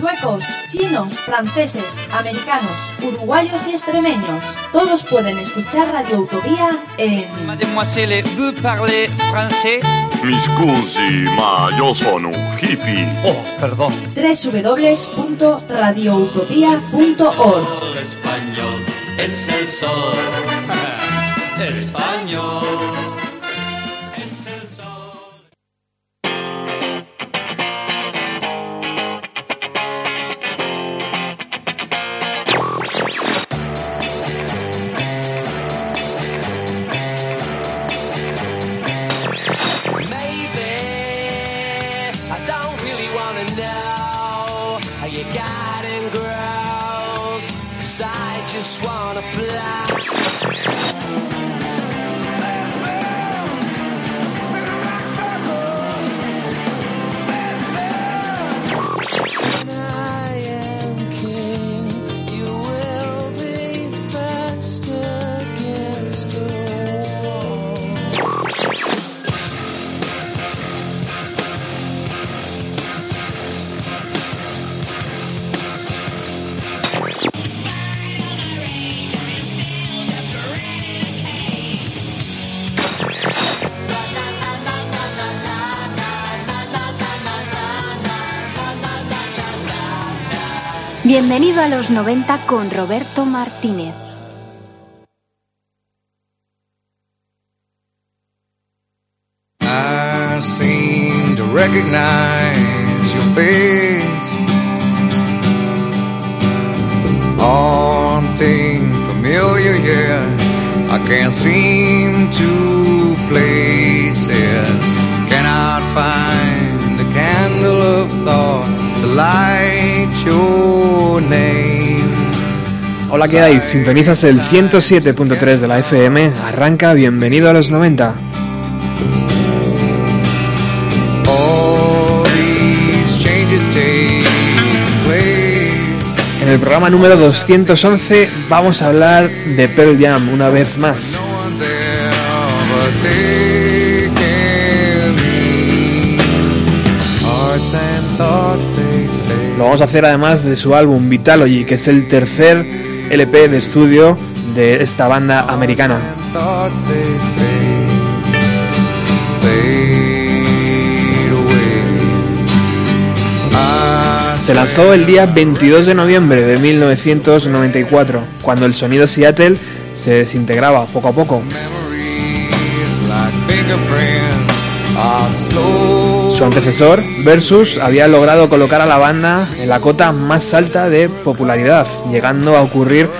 suecos, chinos, franceses, americanos, uruguayos y extremeños. Todos pueden escuchar Radio Utopía en... Mademoiselle, vous parlez français? Mi scusi, ma yo sono un hippie. Oh, perdón. www.radioutopía.org Español es el sol. Español Bienvenido a los 90 con Roberto Martínez. Hola, ¿qué hay? Sintonizas el 107.3 de la FM. Arranca, bienvenido a los 90. All these changes take place. En el programa número 211 vamos a hablar de Pearl Jam una vez más. Lo vamos a hacer además de su álbum Vitalogy, que es el tercer LP de estudio de esta banda americana. Se lanzó el día 22 de noviembre de 1994, cuando el sonido Seattle se desintegraba poco a poco. Su antecesor, Versus, había logrado colocar a la banda en la cota más alta de popularidad, llegando a ocurrir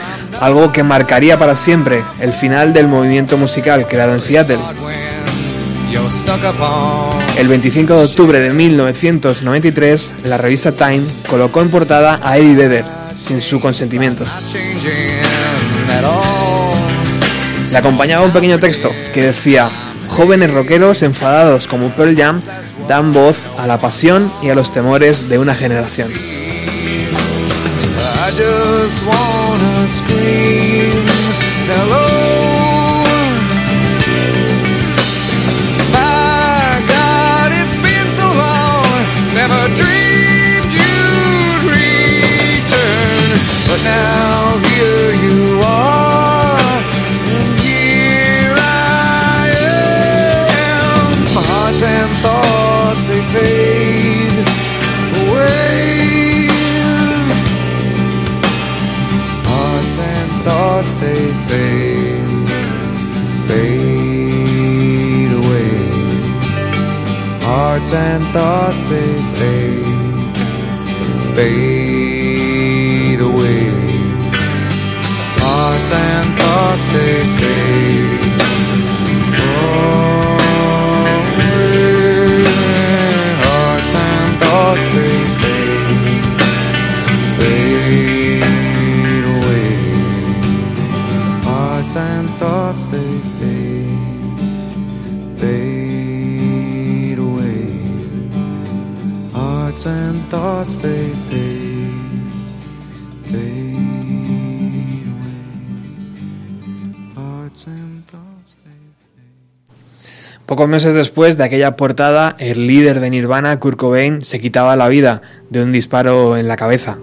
algo que marcaría para siempre el final del movimiento musical creado en Seattle. El 25 de octubre de 1993, la revista Time colocó en portada a Eddie Vedder, sin su consentimiento. Le acompañaba un pequeño texto que decía, jóvenes rockeros enfadados como Pearl Jam dan voz a la pasión y a los temores de una generación. They fade, fade away. Hearts and thoughts they fade, fade away. Hearts and thoughts they fade. Oh, away. Hearts and thoughts they Pocos meses después de aquella portada, el líder de Nirvana, Kurt Cobain, se quitaba la vida de un disparo en la cabeza.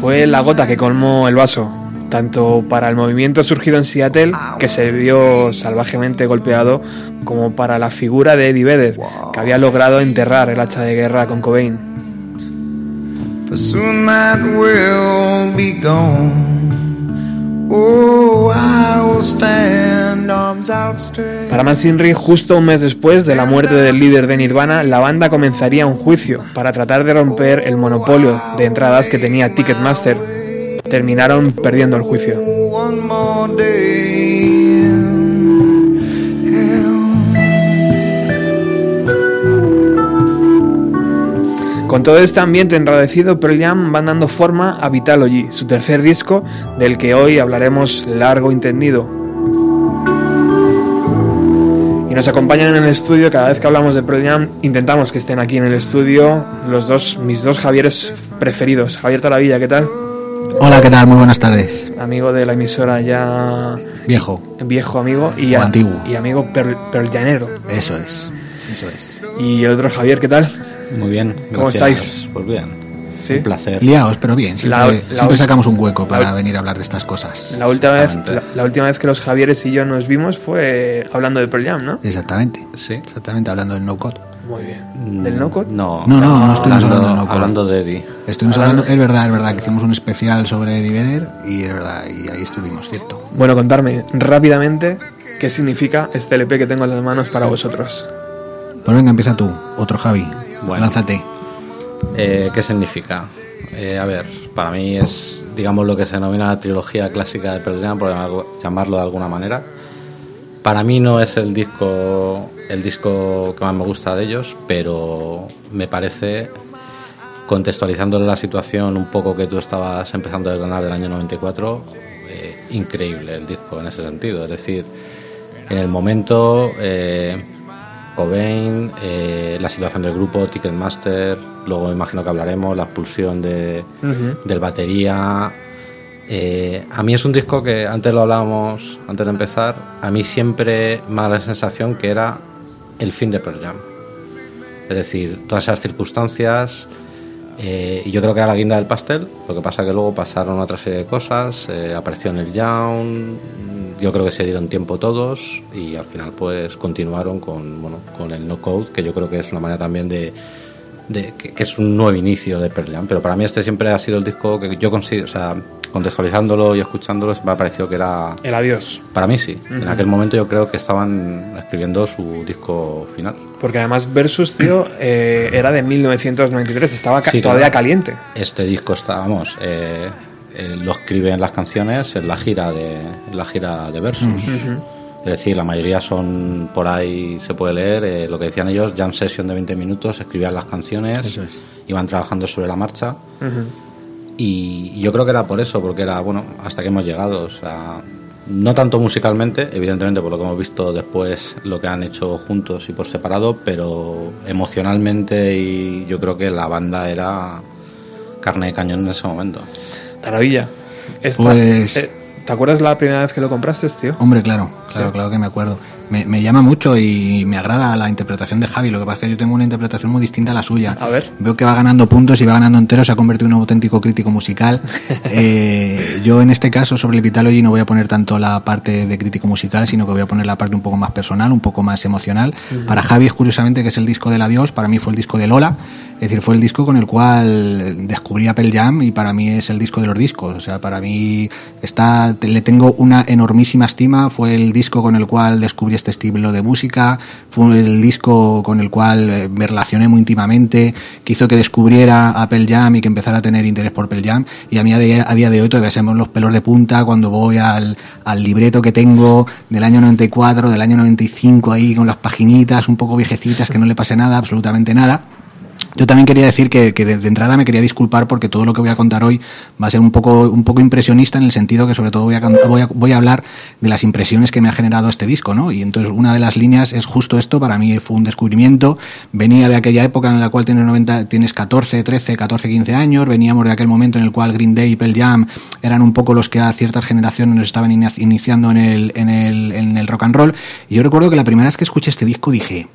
Fue la gota que colmó el vaso, tanto para el movimiento surgido en Seattle, que se vio salvajemente golpeado, como para la figura de Eddie Vedder, que había logrado enterrar el hacha de guerra con Cobain. Oh. Para más Inri, justo un mes después de la muerte del líder de Nirvana, la banda comenzaría un juicio para tratar de romper el monopolio de entradas que tenía Ticketmaster. Terminaron perdiendo el juicio. Con todo este ambiente enradecido, Pearl Jam van dando forma a Vitalogy, su tercer disco, del que hoy hablaremos largo y tendido. Y nos acompañan en el estudio, cada vez que hablamos de Pearl Jam, intentamos que estén aquí en el estudio los dos, mis dos Javieres preferidos. Javier Taravilla, ¿qué tal? Hola, ¿qué tal? Muy buenas tardes. Amigo de la emisora ya Viejo, viejo amigo y, O antiguo. y amigo Janero. eso es. Eso es. Y el otro Javier, ¿qué tal? Muy bien. ¿Cómo gracias. estáis? Pues bien. ¿Sí? Un placer. Liaos, pero bien. Siempre, La- la siempre sacamos un hueco para la- venir a hablar de estas cosas. La última, vez, la, la última vez que los Javieres y yo nos vimos fue hablando de Pearl Jam, ¿no? Exactamente. Sí. Exactamente, hablando del no-code. Muy bien. ¿Del no code? No. No, no, no estuvimos hablando hablando, del no-code. hablando de Eddie. Estuvimos Hablando- es verdad, es verdad, que hicimos un especial sobre Eddie Vedder y es verdad, y ahí estuvimos, ¿cierto? Bueno, contarme rápidamente qué significa este LP que tengo en las manos para vosotros. Pues venga, empieza tú, otro Javi. Bueno. Lánzate. Eh, ¿Qué significa? Eh, a ver, para mí es, digamos, lo que se denomina la trilogía clásica de Pearl Jam, por llamarlo de alguna manera. Para mí no es el disco, el disco que más me gusta de ellos, pero me parece, contextualizando la situación un poco que tú estabas empezando a desgranar del año 94, eh, increíble el disco en ese sentido. Es decir, en el momento, eh, Cobain, eh, la situación del grupo, Ticketmaster, luego imagino que hablaremos, la expulsión de, del batería. Eh, a mí es un disco que antes lo hablábamos, antes de empezar, a mí siempre me da la sensación que era el fin de Pearl Jam. Es decir, todas esas circunstancias, eh, y yo creo que era la guinda del pastel, lo que pasa que luego pasaron otra serie de cosas, eh, apareció en el Young, yo creo que se dieron tiempo todos y al final pues continuaron con, bueno, con el no code, que yo creo que es una manera también de, que, es un nuevo inicio de Pearl Jam, pero para mí este siempre ha sido el disco que yo considero, o contextualizándolo y escuchándolo, me ha parecido que era, El adiós. para mí sí, en aquel momento yo creo que estaban escribiendo su disco final. Porque además Versus, tío, eh, era de 1993, estaba ca- Sí, todavía caliente. Este disco está, vamos, eh, eh, lo escriben las canciones en la gira de en la gira de Versus. Es decir, la mayoría son por ahí se puede leer eh, lo que decían ellos, jam session de 20 minutos, escribían las canciones, es. iban trabajando sobre la marcha. Y y yo creo que era por eso, porque era, bueno, hasta que hemos llegado. O sea, no tanto musicalmente, evidentemente por lo que hemos visto después, lo que han hecho juntos y por separado, pero emocionalmente y yo creo que la banda era carne de cañón en ese momento. Taravilla. Esta- Pues- eh, ¿Te acuerdas la primera vez que lo compraste, tío? Hombre, claro, claro, Sí. claro que me acuerdo. Me, me llama mucho y me agrada la interpretación de Javi. Lo que pasa es que yo tengo una interpretación muy distinta a la suya. A ver. Veo que va ganando puntos y va ganando enteros, se ha convertido en un auténtico crítico musical. Eh, yo en este caso sobre el Vitalogy no voy a poner tanto la parte de crítico musical, sino que voy a poner la parte un poco más personal, un poco más emocional. Para Javi, curiosamente, que es el disco del adiós, para mí fue el disco de Lola. Es decir, fue el disco con el cual descubrí a Pearl Jam y para mí es el disco de los discos. O sea, para mí está, le tengo una enormísima estima. Fue el disco con el cual descubrí este estilo de música. Fue el disco con el cual eh, me relacioné muy íntimamente, que hizo que descubriera a Pearl Jam y que empezara a tener interés por Pearl Jam. Y a mí a día, de hoy todavía se los pelos de punta cuando voy al, al libreto que tengo del año 94, del año 95 ahí con las paginitas un poco viejecitas que no le pase nada, absolutamente nada Yo también quería decir que, de, entrada me quería disculpar porque todo lo que voy a contar hoy va a ser un poco, un poco impresionista en el sentido que sobre todo voy a, voy, a, voy a hablar de las impresiones que me ha generado este disco, ¿no? Y entonces una de las líneas es justo esto, para mí fue un descubrimiento, venía de aquella época en la cual tienes, 90, tienes 14, 13, 14, 15 años, veníamos de aquel momento en el cual Green Day y Pearl Jam eran un poco los que a ciertas generaciones nos estaban inici- iniciando en el, en, el, en el rock and roll. Y yo recuerdo que la primera vez que escuché este disco dije,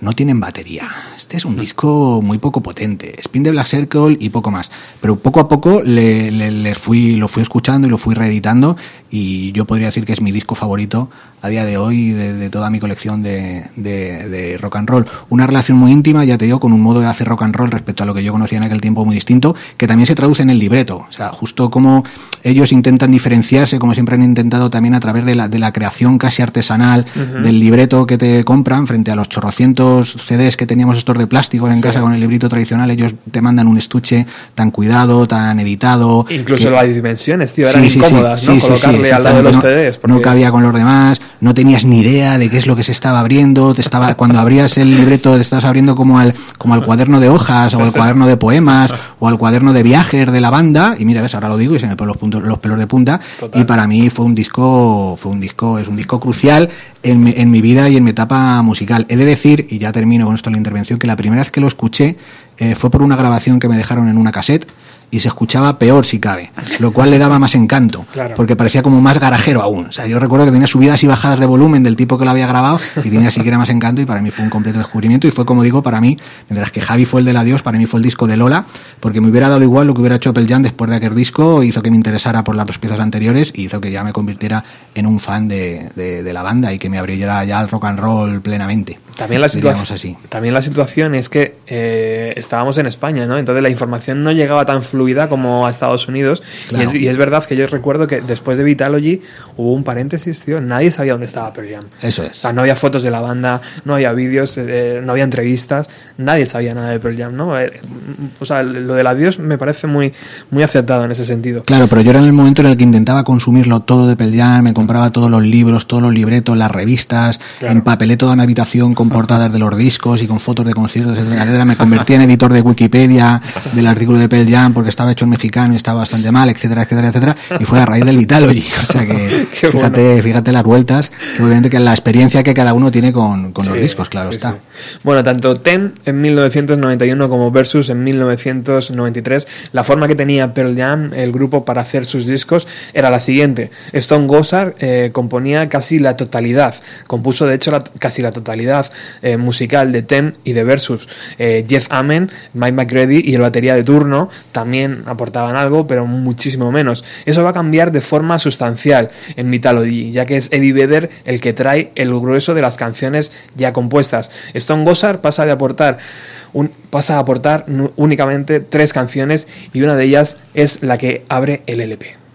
no tienen batería. Este es un disco muy poco potente. Spin de Black Circle y poco más. Pero poco a poco le, le- le fui, lo fui escuchando y lo fui reeditando. Y yo podría decir que es mi disco favorito a día de hoy de, de toda mi colección de, de- de rock and roll. Una relación muy íntima, ya te digo, con un modo de hacer rock and roll respecto a lo que yo conocía en aquel tiempo muy distinto, que también se traduce en el libreto. O sea, justo como ellos intentan diferenciarse, como siempre han intentado también a través de la, de la creación casi artesanal del libreto que te compran frente a los chorrocientos CDs que teníamos estos de plástico en Sí. casa con el librito tradicional, ellos te mandan un estuche tan cuidado, tan editado. Incluso que- las dimensiones, tío, eran Sí, sí, incómodas, ¿no? Colocarle al lado de los exactamente. CDs. No, no porque- cabía con los demás, no tenías ni idea de qué es lo que se estaba abriendo, te estaba cuando abrías el libreto te estabas abriendo como al como al cuaderno de hojas o al cuaderno de poemas o al cuaderno de viajes de la banda y mira, ves, ahora lo digo y se me ponen los puntos los pelos de punta Total. y para mí fue un disco fue un disco es un disco crucial en mi, en mi vida y en mi etapa musical. He de decir y ya termino con esto la intervención que la primera vez que lo escuché eh, fue por una grabación que me dejaron en una cassette y se escuchaba peor si cabe, lo cual le daba más encanto, Claro. porque parecía como más garajero aún. O sea, yo recuerdo que tenía subidas y bajadas de volumen del tipo que lo había grabado y tenía siquiera más encanto y para mí fue un completo descubrimiento y fue como digo para mí, mientras que Javi fue el del adiós, para mí fue el disco de Lola, porque me hubiera dado igual lo que hubiera hecho Pearl Jam después de aquel disco, hizo que me interesara por las dos piezas anteriores y hizo que ya me convirtiera en un fan de, de- de la banda y que me abriera ya al rock and roll plenamente. También la, situación, así. también la situación es que eh, estábamos en España, ¿no? Entonces la información no llegaba tan fluida como a Estados Unidos. Claro. Y, es, y es verdad que yo recuerdo que después de Vitalogy hubo un paréntesis, tío. Nadie sabía dónde estaba Pearl Jam. Eso O es. sea, no había fotos de la banda, no había vídeos, eh, no había entrevistas, nadie sabía nada de Pearl Jam, ¿no? Eh, o sea, lo del adiós me parece muy, muy acertado en ese sentido. Claro, pero yo era en el momento en el que intentaba consumirlo todo de Pearl Jam, me compraba todos los libros, todos los libretos, las revistas, Claro. empapelé toda mi habitación con portadas de los discos y con fotos de conciertos, etcétera, etcétera. Me convertí en editor de Wikipedia del artículo de Pearl Jam porque estaba hecho en mexicano y estaba bastante mal, etcétera, etcétera, etcétera. Y fue a raíz del Vitalogy. O sea que Qué fíjate, fíjate las vueltas, que obviamente que la experiencia que cada uno tiene con, con los discos, claro sí, está. sí. Bueno, tanto Tem en 1991 como Versus en 1993, la forma que tenía Pearl Jam, el grupo, para hacer sus discos era la siguiente. Stone Gossard eh, componía casi la totalidad, compuso de hecho la- casi la totalidad eh, musical de Tem y de Versus. Eh, Jeff Amen, Mike McCready y el batería de turno también aportaban algo, pero muchísimo menos. Eso va a cambiar de forma sustancial en Mythology, ya que es Eddie Vedder el que trae el grueso de las canciones ya compuestas. Stone Gossard pasa de aportar un- pasa a aportar únicamente tres canciones y una de ellas es la que abre el LP.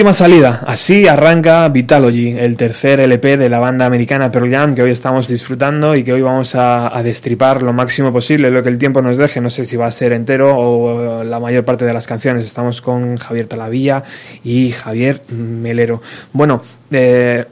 Última salida. Así arranca Vitalogy, el tercer LP de la banda americana Pearl Jam que hoy estamos disfrutando y que hoy vamos a, a destripar lo máximo posible, lo que el tiempo nos deje. No sé si va a ser entero o la mayor parte de las canciones. Estamos con Javier Talavilla y Javier Melero. Bueno, eh,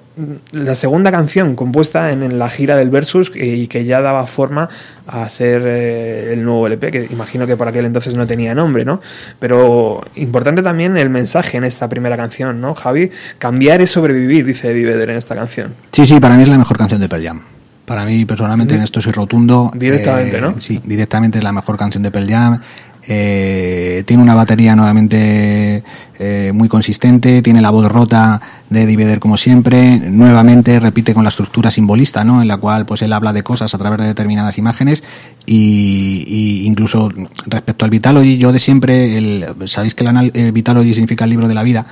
la segunda canción compuesta en, en la gira del Versus eh, y que ya daba forma a ser eh, el nuevo LP, que imagino que por aquel entonces no tenía nombre, ¿no? Pero importante también el mensaje en esta primera canción, ¿no, Javi? Cambiar es sobrevivir, dice Eddie Vedder en esta canción. Sí, sí, para mí es la mejor canción de Pearl Jam. Para mí, personalmente, en esto soy rotundo. Directamente, Eh, ¿no? Sí, directamente es la mejor canción de Pearl Jam. Eh, tiene una batería nuevamente eh, muy consistente, tiene la voz rota de Eddie Vedder como siempre, nuevamente repite con la estructura simbolista, ¿no? En la cual pues él habla de cosas a través de determinadas imágenes y, incluso respecto al Vitalogy, yo de siempre, el, sabéis que el anal- Vitalogy significa el libro de la vida,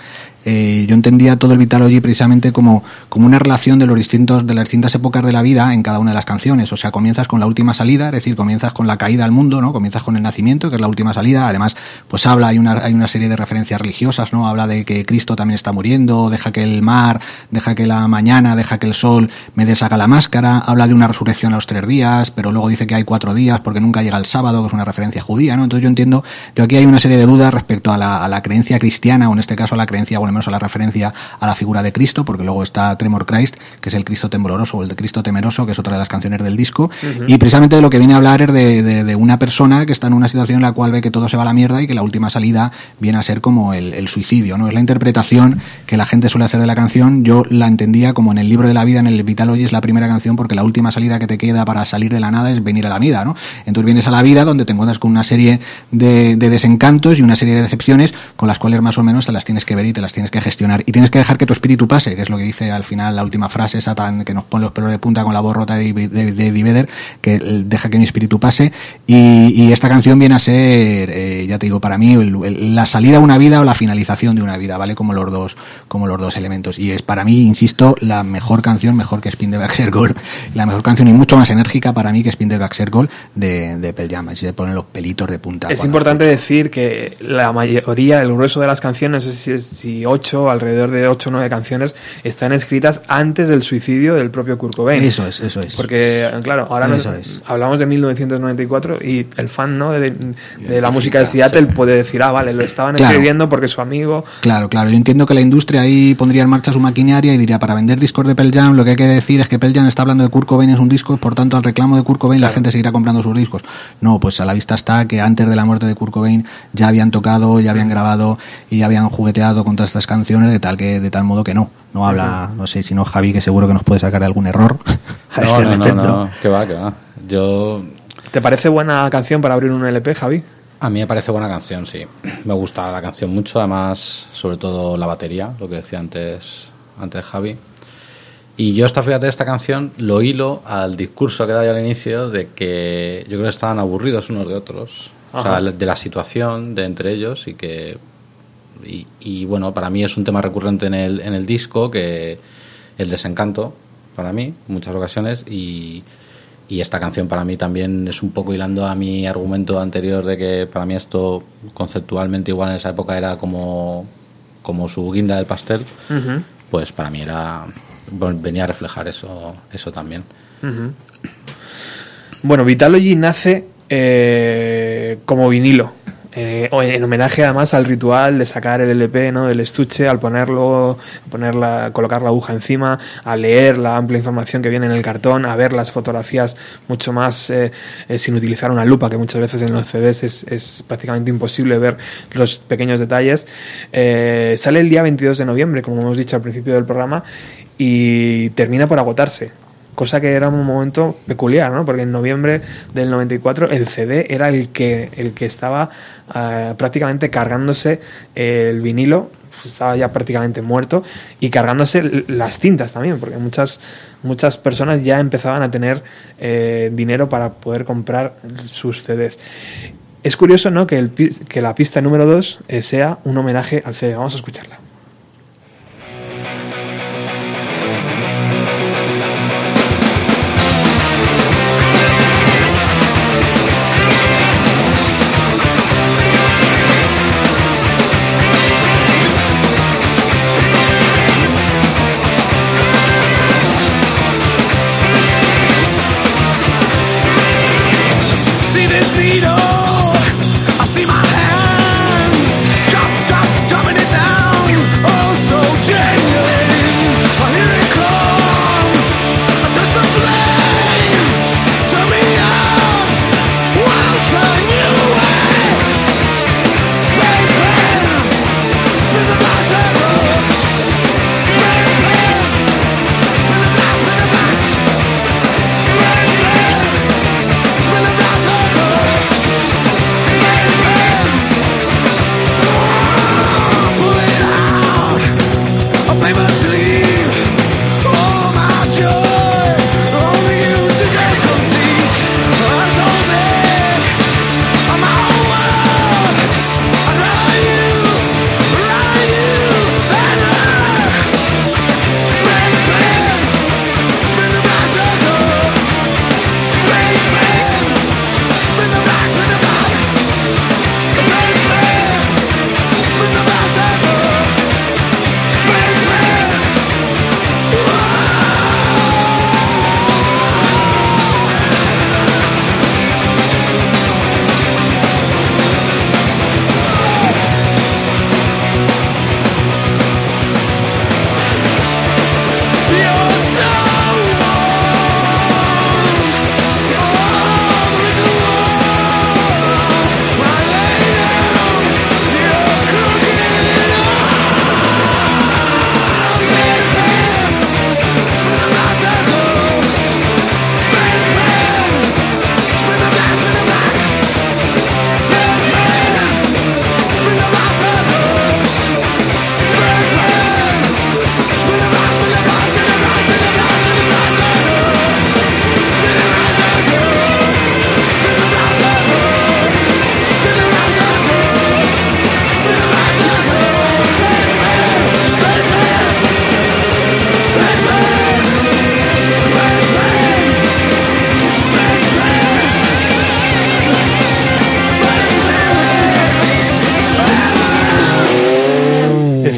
eh, yo entendía todo el Vitalogy precisamente como, como una relación de los distintos de las distintas épocas de la vida en cada una de las canciones. O sea, comienzas con la última salida, es decir, comienzas con la caída al mundo, ¿no? Comienzas con el nacimiento, que es la última salida. Además, pues habla, hay una, hay una serie de referencias religiosas, ¿no? Habla de que Cristo también está muriendo, deja que el mar, deja que la mañana, deja que el sol me deshaga la máscara, habla de una resurrección a los tres días, pero luego dice que hay cuatro días porque nunca llega el sábado, que es una referencia judía, ¿no? Entonces yo entiendo, yo aquí hay una serie de dudas respecto a la, a la creencia cristiana, o en este caso a la creencia, bueno, menos a la referencia a la figura de Cristo, porque luego está Tremor Christ, que es el Cristo tembloroso o el de Cristo temeroso, que es otra de las canciones del disco, y precisamente de lo que viene a hablar es de, de- de una persona que está en una situación en la cual ve que todo se va a la mierda y que la última salida viene a ser como el, el suicidio, ¿no? Es la interpretación que la gente suele hacer de la canción, yo la entendía como en el libro de la vida, en el Vitalogy es la primera canción, porque la última salida que te queda para salir de la nada es venir a la vida, ¿no? Entonces vienes a la vida donde te encuentras con una serie de, de desencantos y una serie de decepciones con las cuales más o menos te las tienes que ver y te las tienes que gestionar. Y tienes que dejar que tu espíritu pase, que es lo que dice al final la última frase esa tan que nos pone los pelos de punta con la voz rota de, de, de Vedder, que deja que mi espíritu pase. Y, esta canción viene a ser, eh, ya te digo, para mí la salida de una vida o la finalización de una vida, ¿vale? Como los dos, como los dos elementos. Y es para mí, insisto, la mejor canción, mejor que Spin the Back Circle, la mejor canción y mucho más enérgica para mí que Spin the Back Circle de, de Pearl Jam. Se ponen los pelitos de punta. Es importante decir que la mayoría, el grueso de las canciones, no sé si, ocho, alrededor de ocho o nueve canciones, están escritas antes del suicidio del propio Kurt Cobain. Eso es, eso es. Porque, claro, ahora nos- es. hablamos de 1994 y el fan ¿no? de, de la música de Seattle puede decir, ah, vale, lo estaban Claro. escribiendo porque su amigo... Claro, claro. Yo entiendo que la industria ahí pondría en marcha su maquinaria y diría, para vender discos de Pearl Jam, lo que hay que decir es que Pearl Jam está hablando de Kurt Cobain es un disco, por tanto, al reclamo de Kurt Cobain la gente seguirá comprando sus discos. No, pues a la vista está que antes de la muerte de Kurt Cobain ya habían tocado, ya habían grabado y ya habían jugueteado con todas estas canciones de tal que de tal modo que no. No habla, no sé, si no Javi, que seguro que nos puede sacar de algún error a No, este no, no, respecto. no, que va, que va. Yo, ¿Te parece buena canción para abrir un LP, Javi? A mí me parece buena canción, sí. Me gusta la canción mucho, además, sobre todo la batería, lo que decía antes, antes Javi. Y yo esta, fíjate, esta canción lo hilo al discurso que da yo al inicio de que yo creo que estaban aburridos unos de otros. O sea, de la situación de entre ellos y que... Y, y, bueno, para mí es un tema recurrente en el, en el disco, que el desencanto, para mí, en muchas ocasiones, y, y esta canción para mí también es un poco hilando a mi argumento anterior de que para mí esto conceptualmente igual en esa época era como, como su guinda del pastel, pues para mí era venía a reflejar eso, eso también. Bueno, Vitalogy nace eh, como vinilo. Eh, en homenaje además al ritual de sacar el LP ¿no? del estuche, al ponerlo, poner la- colocar la aguja encima, a leer la amplia información que viene en el cartón, a ver las fotografías mucho más eh, eh, sin utilizar una lupa, que muchas veces en los CDs es, es prácticamente imposible ver los pequeños detalles. Eh, sale el día 22 de noviembre, como hemos dicho al principio del programa, y termina por agotarse cosa que era un momento peculiar, ¿no? Porque en noviembre del 94 el CD era el que el que estaba eh, prácticamente cargándose el vinilo, pues estaba ya prácticamente muerto y cargándose las cintas también, porque muchas muchas personas ya empezaban a tener eh, dinero para poder comprar sus CDs. Es curioso, ¿no? Que, el, que la pista número 2 sea un homenaje al CD. Vamos a escucharla.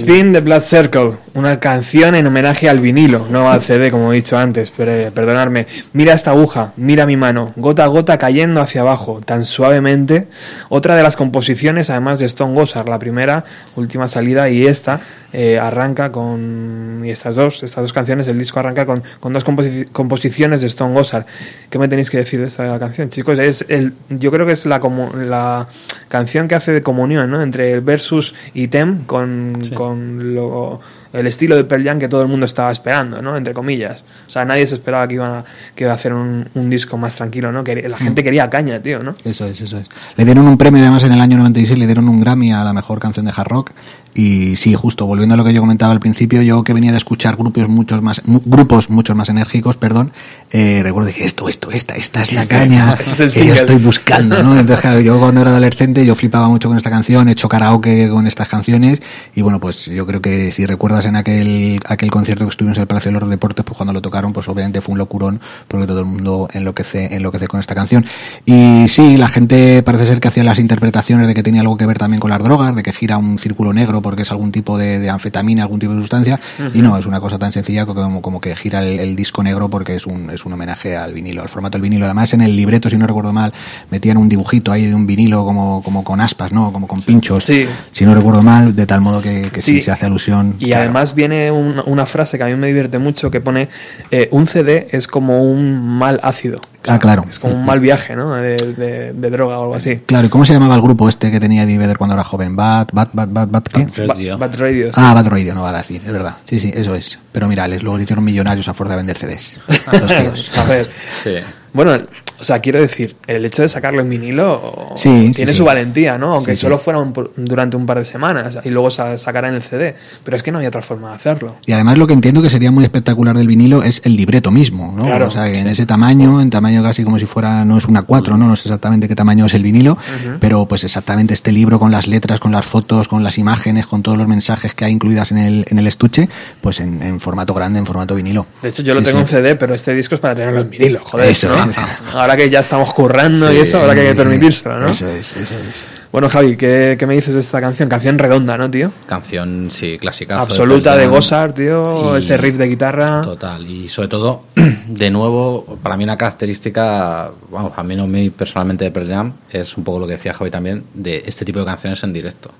Spin the Blood Circle, una canción en homenaje al vinilo, no al CD como he dicho antes, pero eh, perdonadme. Mira esta aguja, mira mi mano, gota a gota cayendo hacia abajo, tan suavemente. Otra de las composiciones, además de Stone Gossard, la primera, última salida, y esta eh, arranca con. Y estas dos, estas dos canciones, el disco arranca con, con dos composi- composiciones de Stone Gossard. ¿Qué me tenéis que decir de esta canción, chicos? Es el, yo creo que es la, comu- la canción que hace de comunión, ¿no? Entre el Versus y Tem con, con lo, el estilo de Pearl Jam que todo el mundo estaba esperando, ¿no? Entre comillas. O sea, nadie se esperaba que iban a, que iba a hacer un, un disco más tranquilo, ¿no? Que la gente quería caña, tío, ¿no? Eso es, eso es. Le dieron un premio además en el año 96, le dieron un Grammy a la mejor canción de hard rock. Y sí, justo, volviendo a lo que yo comentaba al principio, yo que venía de escuchar grupos muchos más, grupos muchos más enérgicos, perdón, eh, recuerdo que esto, esto, esta, esta es la Este- caña este es que yo estoy buscando, ¿no? Entonces, claro, yo cuando era adolescente yo flipaba mucho con esta canción, he hecho karaoke con estas canciones y bueno, pues yo creo que si recuerdas en aquel, aquel concierto que estuvimos en el Palacio de los Deportes, pues cuando lo tocaron, pues obviamente fue un locurón porque todo el mundo enloquece, enloquece con esta canción. Y sí, la gente parece ser que hacía las interpretaciones de que tenía algo que ver también con las drogas, de que gira un círculo negro porque es algún tipo de, de anfetamina, algún tipo de sustancia, y no, es una cosa tan sencilla como, como que gira el, el disco negro porque es un, es un homenaje al vinilo, al formato del vinilo. Además, en el libreto, si no recuerdo mal, metían un dibujito ahí de un vinilo como, como con aspas, ¿no? Como con pinchos, Sí. si no recuerdo mal, de tal modo que, que sí. Sí. se hace alusión. Y. además viene un- una frase que a mí me divierte mucho que pone eh, un CD es como un mal ácido. Ah, claro. Es como un mal viaje, ¿no? De, de- de droga o algo así. Claro, ¿y cómo se llamaba el grupo este que tenía Eddie Vedder cuando era joven? Bad, Bad, Bad, Bad, Bad, ¿qué? Ba- Bad Radio. sí. Ah, Bad Radio, no Bad Acid, es verdad. Sí, sí, eso es. Pero mira, les luego le hicieron millonarios a fuerza de vender CDs. Los tíos. A ver. Sí. Bueno, o sea, quiero decir, el hecho de sacarlo en vinilo Sí, tiene sí. su valentía, ¿no? Aunque solo fuera un durante un par de semanas y luego sa- sacara en el CD. Pero es que no había otra forma de hacerlo. Y además lo que entiendo que sería muy espectacular del vinilo es el libreto mismo, ¿no? Claro, o sea, que en ese tamaño, en tamaño casi como si fuera, no es una 4, ¿no? No sé exactamente qué tamaño es el vinilo, pero pues exactamente este libro con las letras, con las fotos, con las imágenes, con todos los mensajes que hay incluidas en el, en el estuche, pues en, en formato grande, en formato vinilo. De hecho, yo lo tengo en CD, pero este disco es para tenerlo en vinilo, joder. Eso ¿no? Ahora que ya estamos currando y eso, ahora que hay que permitírselo, ¿no? Eso es, eso es. Bueno, Javi, ¿qué, qué me dices de esta canción? Canción redonda, ¿no, tío? Canción, sí, clásica. Absoluta de Gossard, tío. Ese riff de guitarra. Total, y sobre todo, de nuevo, para mí una característica, vamos, a mí no me personalmente de Pearl Jam, es un poco lo que decía Javi también, de este tipo de canciones en directo.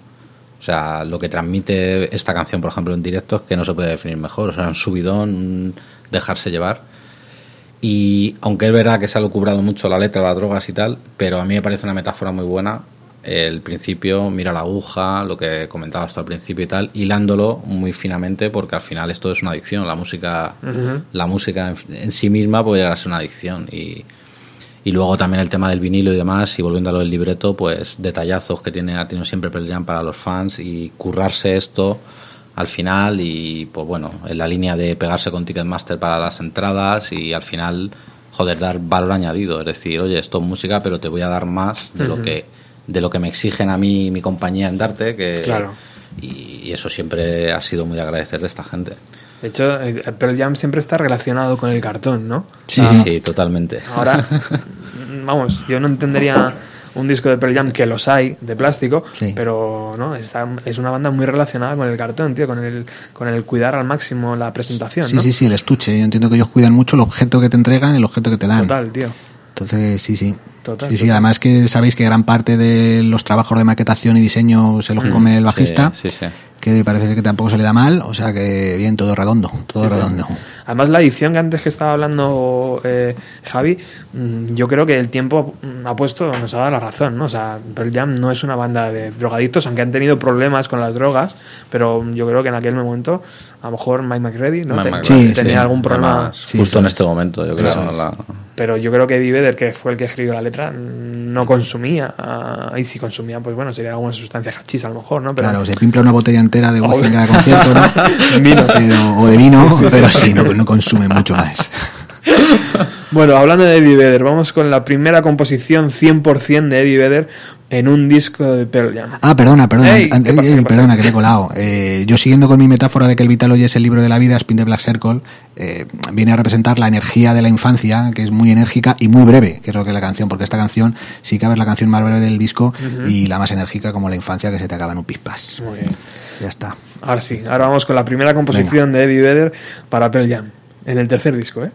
O sea, lo que transmite esta canción, por ejemplo, en directo es que no se puede definir mejor. O sea, un subidón, un dejarse llevar. Y aunque es verdad que se ha lucubrado mucho la letra, las drogas y tal, pero a mí me parece una metáfora muy buena. El principio, mira la aguja, lo que comentabas tú al principio y tal, hilándolo muy finamente, porque al final esto es una adicción. La música, la música en, en sí misma puede llegar a ser una adicción. Y, y luego también el tema del vinilo y demás, y volviendo a lo del libreto, pues detallazos que tiene, ha tenido siempre Pearl Jam para los fans y currarse esto al final y pues bueno, en la línea de pegarse con Ticketmaster para las entradas y al final, joder, dar valor añadido, es decir, oye, esto es música, pero te voy a dar más de lo que de lo que me exigen a mí y mi compañía en darte, que Claro. y, y eso siempre ha sido muy agradecer de esta gente. De hecho, eh, Pearl Jam siempre está relacionado con el cartón, ¿no? Sí, sí, totalmente. Ahora, vamos, yo no entendería un disco de Pearl Jam que los hay de plástico, Sí. pero no, está, es una banda muy relacionada con el cartón, tío, con el, con el cuidar al máximo la presentación, Sí, ¿no? sí, sí, el estuche. Yo entiendo que ellos cuidan mucho el objeto que te entregan y el objeto que te dan. Total, tío. Entonces, sí, sí. Total, sí, sí, además que sabéis que gran parte de los trabajos de maquetación y diseño se los come el bajista, Sí, sí, sí. Que parece ser que tampoco se le da mal, o sea que bien, todo redondo, todo Sí, sí. redondo. Además, la edición que antes que estaba hablando eh, Javi, mm, yo creo que el tiempo ha puesto, nos ha dado la razón, ¿no? O sea, Pearl Jam no es una banda de drogadictos, aunque han tenido problemas con las drogas, pero yo creo que en aquel momento, a lo mejor Mike McReady ¿no? Mike Ten- McReady, tenía sí. algún problema. Además, justo en es. este momento, yo creo. Eso es. la- Pero yo creo que Eddie Vedder, que fue el que escribió la letra, no consumía. ah, y si consumía, pues bueno, sería alguna sustancia hachís a lo mejor, ¿no? Pero Claro, se pimpla una botella entera de whisky en cada concierto, ¿no? Vino. Pero- o de vino, Sí, sí, pero sí. sí, no, no consume mucho más. Bueno, hablando de Eddie Vedder, vamos con la primera composición 100% de Eddie Vedder en un disco de Pearl Jam. Ah, perdona, perdona, Ey, an- ¿qué pasa, eh, qué pasa? perdona, que te he colado. Eh, yo siguiendo con mi metáfora de que el Vitalogy es el libro de la vida, Spin the Black Circle, eh, viene a representar la energía de la infancia, que es muy enérgica y muy breve, que es lo que es la canción, porque esta canción sí cabe es la canción más breve del disco y la más enérgica como la infancia que se te acaba en un pispas. Muy bien. Ya está. Ahora sí, ahora vamos con la primera composición de Eddie Vedder para Pearl Jam, en el tercer disco, ¿eh?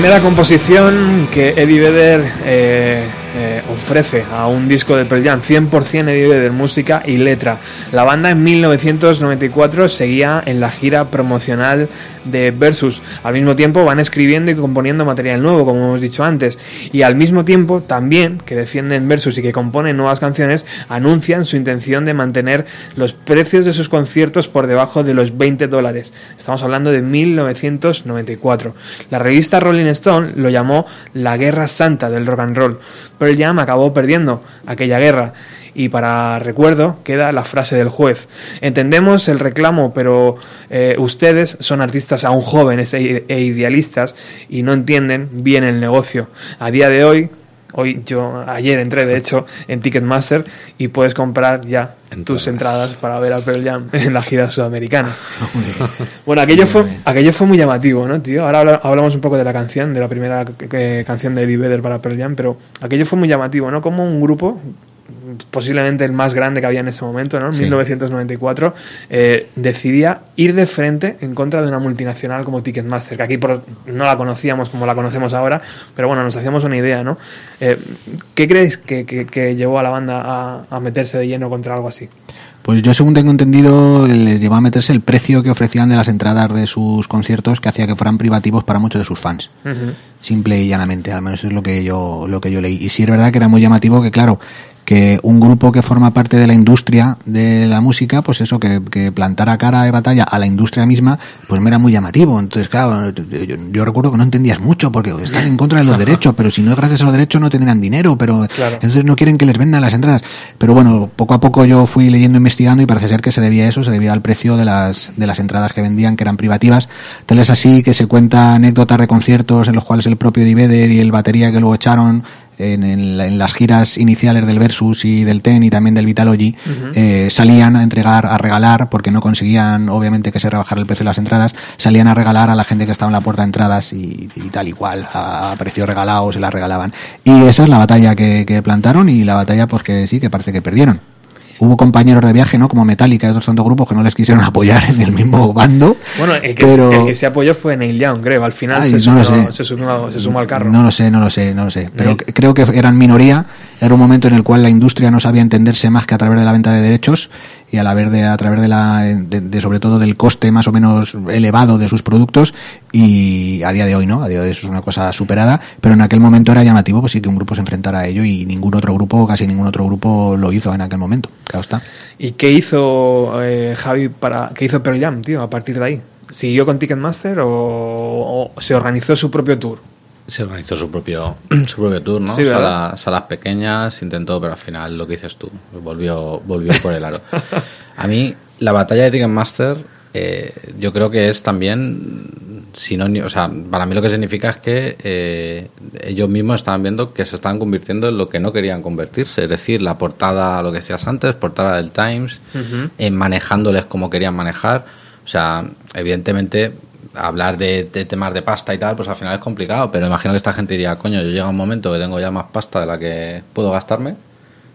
Primera composición que Eddie Vedder eh, eh, ofrece a un disco de Pearl Jam, 100% Eddie Vedder, música y letra. La banda en 1994 seguía en la gira promocional de Versus. Al mismo tiempo van escribiendo y componiendo material nuevo, como hemos dicho antes. Y al mismo tiempo también, que defienden Versus y que componen nuevas canciones, anuncian su intención de mantener los precios de sus conciertos por debajo de los 20 dólares. Estamos hablando de 1994. La revista Rolling Stone lo llamó la guerra santa del rock and roll. Pearl Jam acabó perdiendo aquella guerra. Y para recuerdo queda la frase del juez. Entendemos el reclamo, pero eh, ustedes son artistas aún jóvenes e, e idealistas y no entienden bien el negocio. A día de hoy, hoy yo ayer entré de hecho en Ticketmaster y puedes comprar ya tus entradas para ver a Pearl Jam en la gira sudamericana. Bueno, aquello fue, aquello fue muy llamativo, ¿no, tío? Ahora habla- hablamos un poco de la canción, de la primera canción de Eddie Vedder para Pearl Jam, pero aquello fue muy llamativo, ¿no? Como un grupo, posiblemente el más grande que había en ese momento, ¿no? En Sí. 1994, eh, decidía ir de frente en contra de una multinacional como Ticketmaster, que aquí por- no la conocíamos como la conocemos ahora, pero bueno, nos hacíamos una idea, ¿no? Eh, ¿Qué creéis que, que- que llevó a la banda a, a meterse de lleno contra algo así? Pues yo, según tengo entendido, les llevó a meterse el precio que ofrecían de las entradas de sus conciertos, que hacía que fueran privativos para muchos de sus fans. Simple y llanamente, al menos es lo que yo, lo que yo leí. Y sí es verdad que era muy llamativo que, claro, que un grupo que forma parte de la industria de la música, pues eso, que, que plantara cara de batalla a la industria misma, pues me era muy llamativo. Entonces, claro, yo, yo recuerdo que no entendías mucho, porque están en contra de los derechos, pero si no es gracias a los derechos no tendrán dinero, pero Claro. entonces no quieren que les vendan las entradas. Pero bueno, poco a poco yo fui leyendo, investigando y parece ser que se debía a eso, se debía al precio de las, de las entradas que vendían, que eran privativas. Tal es así que se cuenta anécdotas de conciertos en los cuales el propio Eddie Vedder y el batería que luego echaron en, en en las giras iniciales del Versus y del Ten y también del Vitalogy eh, salían a entregar, a regalar, porque no conseguían obviamente que se rebajara el precio de las entradas, salían a regalar a la gente que estaba en la puerta de entradas y, y tal y cual, a, a precio regalado se las regalaban. Y esa es la batalla que, que plantaron y la batalla pues que sí, que parece que perdieron. Hubo compañeros de viaje, ¿no? Como Metallica y otros tantos grupos que no les quisieron apoyar en el mismo bando. Bueno, el que, pero... el que se apoyó fue Neil Young, creo. Al final Ay, se, no sumó, lo sé. se, sumó, se sumó al carro. No lo sé, no lo sé, no lo sé. Pero Neil. creo que eran minoría. Era un momento en el cual la industria no sabía entenderse más que a través de la venta de derechos y a, la ver de, a través de la, de, de sobre todo del coste más o menos elevado de sus productos y a día de hoy no, a día de hoy es una cosa superada, pero en aquel momento era llamativo pues sí que un grupo se enfrentara a ello y ningún otro grupo, casi ningún otro grupo lo hizo en aquel momento. Claro está. ¿Y qué hizo eh, Javi para. qué hizo Pearl Jam, tío, a partir de ahí? ¿Siguió con Ticketmaster o se organizó su propio tour? Se organizó su propio, su propio tour, ¿no? Salas, pequeñas, intentó, pero al final lo que dices tú, volvió, volvió por el aro. A mí, la batalla de Ticketmaster, eh, yo creo que es también sinónimo, o sea, para mí lo que significa es que eh, ellos mismos estaban viendo que se estaban convirtiendo en lo que no querían convertirse, es decir, la portada, lo que decías antes, portada del Times, eh, manejándoles como querían manejar, o sea, evidentemente hablar de, de temas de pasta y tal, pues al final es complicado, pero imagino que esta gente diría, coño, yo llega un momento que tengo ya más pasta de la que puedo gastarme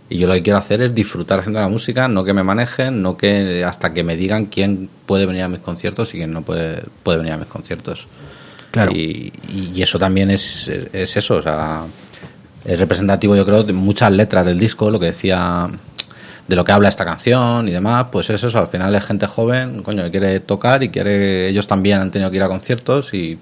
y yo lo que quiero hacer es disfrutar haciendo la música, no que me manejen, no que hasta que me digan quién puede venir a mis conciertos y quién no puede, puede venir a mis conciertos. Claro. Y, y- y eso también es, es eso, o sea, es representativo yo creo de muchas letras del disco, lo que decía de lo que habla esta canción y demás, pues es eso, al final es gente joven, coño, que quiere tocar y quiere, ellos también han tenido que ir a conciertos y,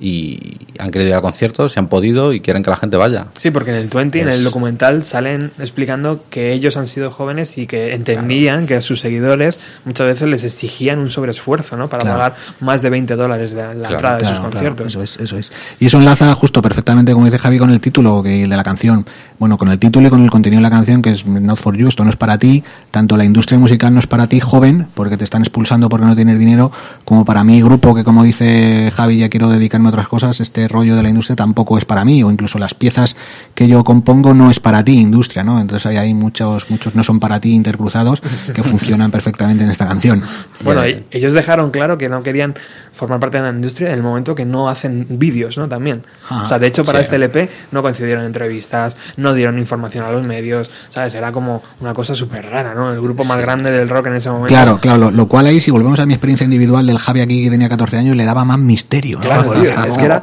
y han querido ir a conciertos y han podido y quieren que la gente vaya. Sí, porque en el 20, en el documental, salen explicando que ellos han sido jóvenes y que entendían que a sus seguidores muchas veces les exigían un sobreesfuerzo, ¿no? Para Claro. pagar más de 20 dólares de la Claro, entrada de sus conciertos. eso es, eso es. Y eso enlaza justo perfectamente, como dice Javi, con el título que, de la canción. Bueno, con el título y con el contenido de la canción, que es Not for You, esto no es para ti. Tanto la industria musical no es para ti, joven, porque te están expulsando porque no tienes dinero, como para mí, grupo, que como dice Javi, ya quiero dedicarme a otras cosas, este rollo de la industria tampoco es para mí, o incluso las piezas que yo compongo no es para ti, industria, ¿no? Entonces hay, hay muchos, muchos no son para ti intercruzados que funcionan perfectamente en esta canción. Bueno, ellos dejaron claro que no querían formar parte de la industria en el momento que no hacen vídeos, ¿no? También. Ah, o sea, de hecho, para sí. este LP no concedieron entrevistas, no dieron información a los medios, ¿sabes? Era como una cosa súper rara, ¿no? El grupo más grande del rock en ese momento. Claro, claro, lo, lo cual ahí, si volvemos a mi experiencia individual del Javi aquí que tenía 14 años, le daba más misterio. ¿no? Claro, tío. Como- es que era...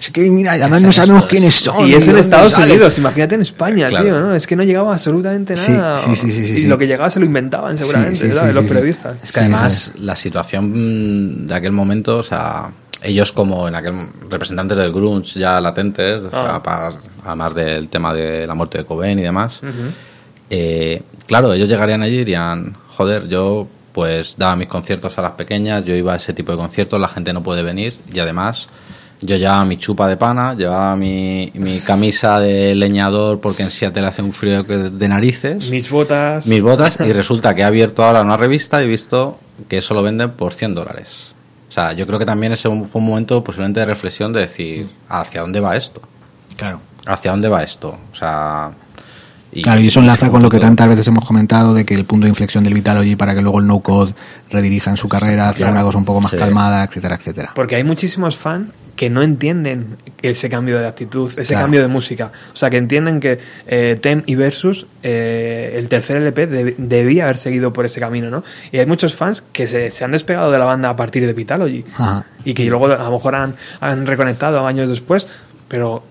Es que mira, y además no sabemos quiénes son. Y es en Estados. Unidos, imagínate en España, Claro. tío, ¿no? Es que no llegaba absolutamente nada. sí, sí, sí, sí, y sí. lo que llegaba se lo inventaban seguramente, Sí, sí, ¿sabes? sí, los sí, sí. periodistas. Es Sí, que además la situación de aquel momento, o sea, ellos como en aquel representantes del grunge ya latentes, o sea, Ah. para- además del tema de la muerte de Cobain y demás, eh, claro, ellos llegarían allí y dirían, joder, yo pues daba mis conciertos a las pequeñas, yo iba a ese tipo de conciertos, la gente no puede venir y además yo llevaba mi chupa de pana, llevaba mi, mi camisa de leñador porque en Seattle hace un frío de narices Mis botas. mis botas y resulta que he abierto ahora una revista y he visto que eso lo venden por 100 dólares. O sea, yo creo que también ese fue un momento posiblemente de reflexión de decir, ¿hacia dónde va esto? Claro. ¿Hacia dónde va esto? O sea... Claro, y eso enlaza con lo que tantas veces hemos comentado de que el punto de inflexión del Vitalogy para que luego el no code redirija en su carrera hacia Claro. una cosa un poco más Sí. calmada, etcétera, etcétera. Porque hay muchísimos fans que no entienden ese cambio de actitud, ese Claro. cambio de música. O sea, que entienden que eh, Tem y Versus, eh, el tercer LP, deb- debía haber seguido por ese camino, ¿no? Y hay muchos fans que se, se han despegado de la banda a partir de Vitalogy. Ajá. Y que luego a lo mejor han, han reconectado años después, pero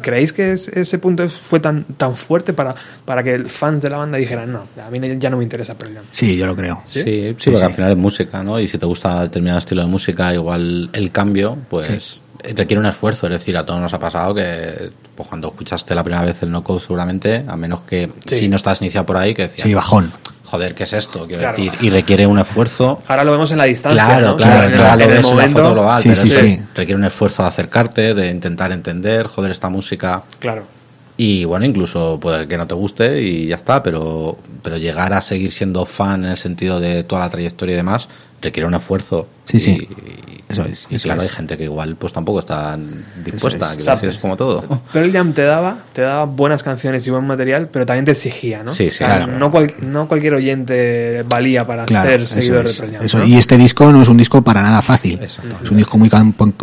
¿creéis que es- ese punto fue tan, tan fuerte para, para que el fans de la banda dijeran, no, a mí ya no me interesa Pearl Jam"? Sí, yo lo creo. Sí, sí, ¿Sí? porque sí. al final es música, ¿no? Y si te gusta determinado estilo de música, igual el cambio, pues requiere un esfuerzo. Es decir, a todos nos ha pasado que pues, cuando escuchaste la primera vez el no code, seguramente, a menos que Sí. si no estás iniciado por ahí, que decías, Sí, bajón. joder, ¿qué es esto? Quiero Claro. decir, y requiere un esfuerzo. Ahora lo vemos en la distancia. Claro, ¿no? claro, claro, en lo el ves en la momento- foto global, Sí, pero sí, eso sí. requiere un esfuerzo de acercarte, de intentar entender, joder, esta música. Claro. Y bueno, incluso puede que no te guste y ya está, pero, pero llegar a seguir siendo fan en el sentido de toda la trayectoria y demás requiere un esfuerzo. Sí, sí. Y, Eso es, y eso claro, es. hay gente que igual pues tampoco está dispuesta, es. que O sea, decir, es como todo. Pearl Jam te daba, te daba buenas canciones y buen material, pero también te exigía, ¿no? Sí, sí, O sea, claro. no, cual- no cualquier oyente valía para Claro, ser eso seguidor es, de Pearl Jam. eso. ¿no? Y este disco no es un disco para nada fácil. Exacto. Es un disco muy,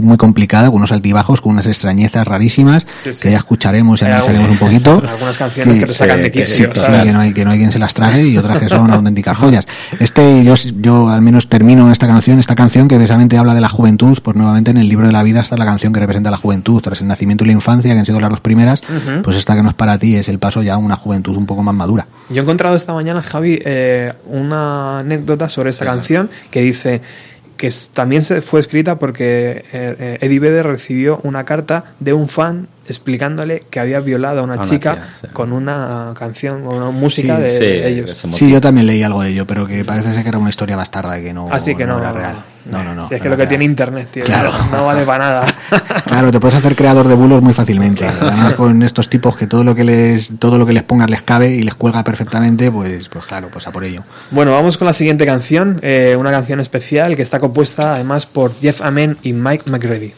muy complicado, con unos altibajos, con unas extrañezas rarísimas, Sí, sí. que ya escucharemos y analizaremos un poquito. algunas canciones que te sacan de que- quicio, que- que no, hay, que no hay quien se las trague y otras que son auténticas joyas. Este, yo, yo al menos termino esta canción, esta canción que precisamente habla de la juventud, pues nuevamente en el libro de la vida está la canción que representa la juventud, tras el nacimiento y la infancia, que han sido las dos primeras, pues esta que no es para ti es el paso ya a una juventud un poco más madura. Yo he encontrado esta mañana, Javi, eh, una anécdota sobre esta canción que dice que también se fue escrita porque eh, eh, Eddie Vedder recibió una carta de un fan explicándole que había violado a una A una chica tía, sí. con una canción o una música Sí, de Sí, ellos. Sí, yo también leí algo de ello, pero que parece ser que era una historia bastarda y que no, Así que no, era real. No, no, no. Si es que no lo que tiene internet, tío, Claro. no, no vale para nada. Claro, te puedes hacer creador de bulos muy fácilmente. Además con estos tipos que todo lo que les todo lo que les pongas les cabe y les cuelga perfectamente, pues pues claro, pues a por ello. Bueno, vamos con la siguiente canción, eh, una canción especial que está compuesta además por Jeff Amen y Mike McReady.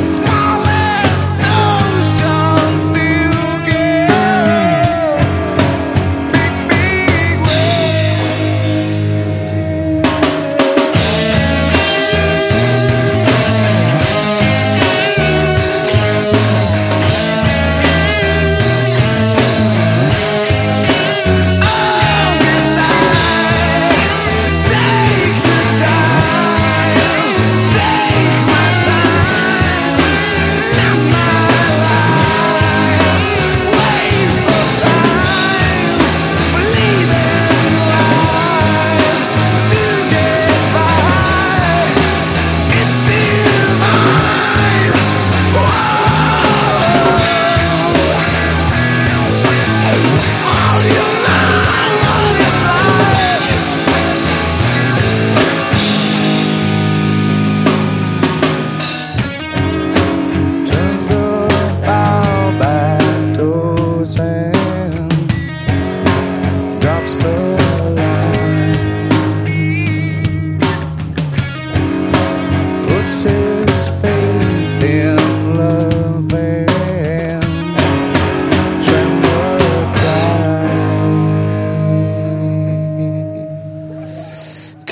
smile.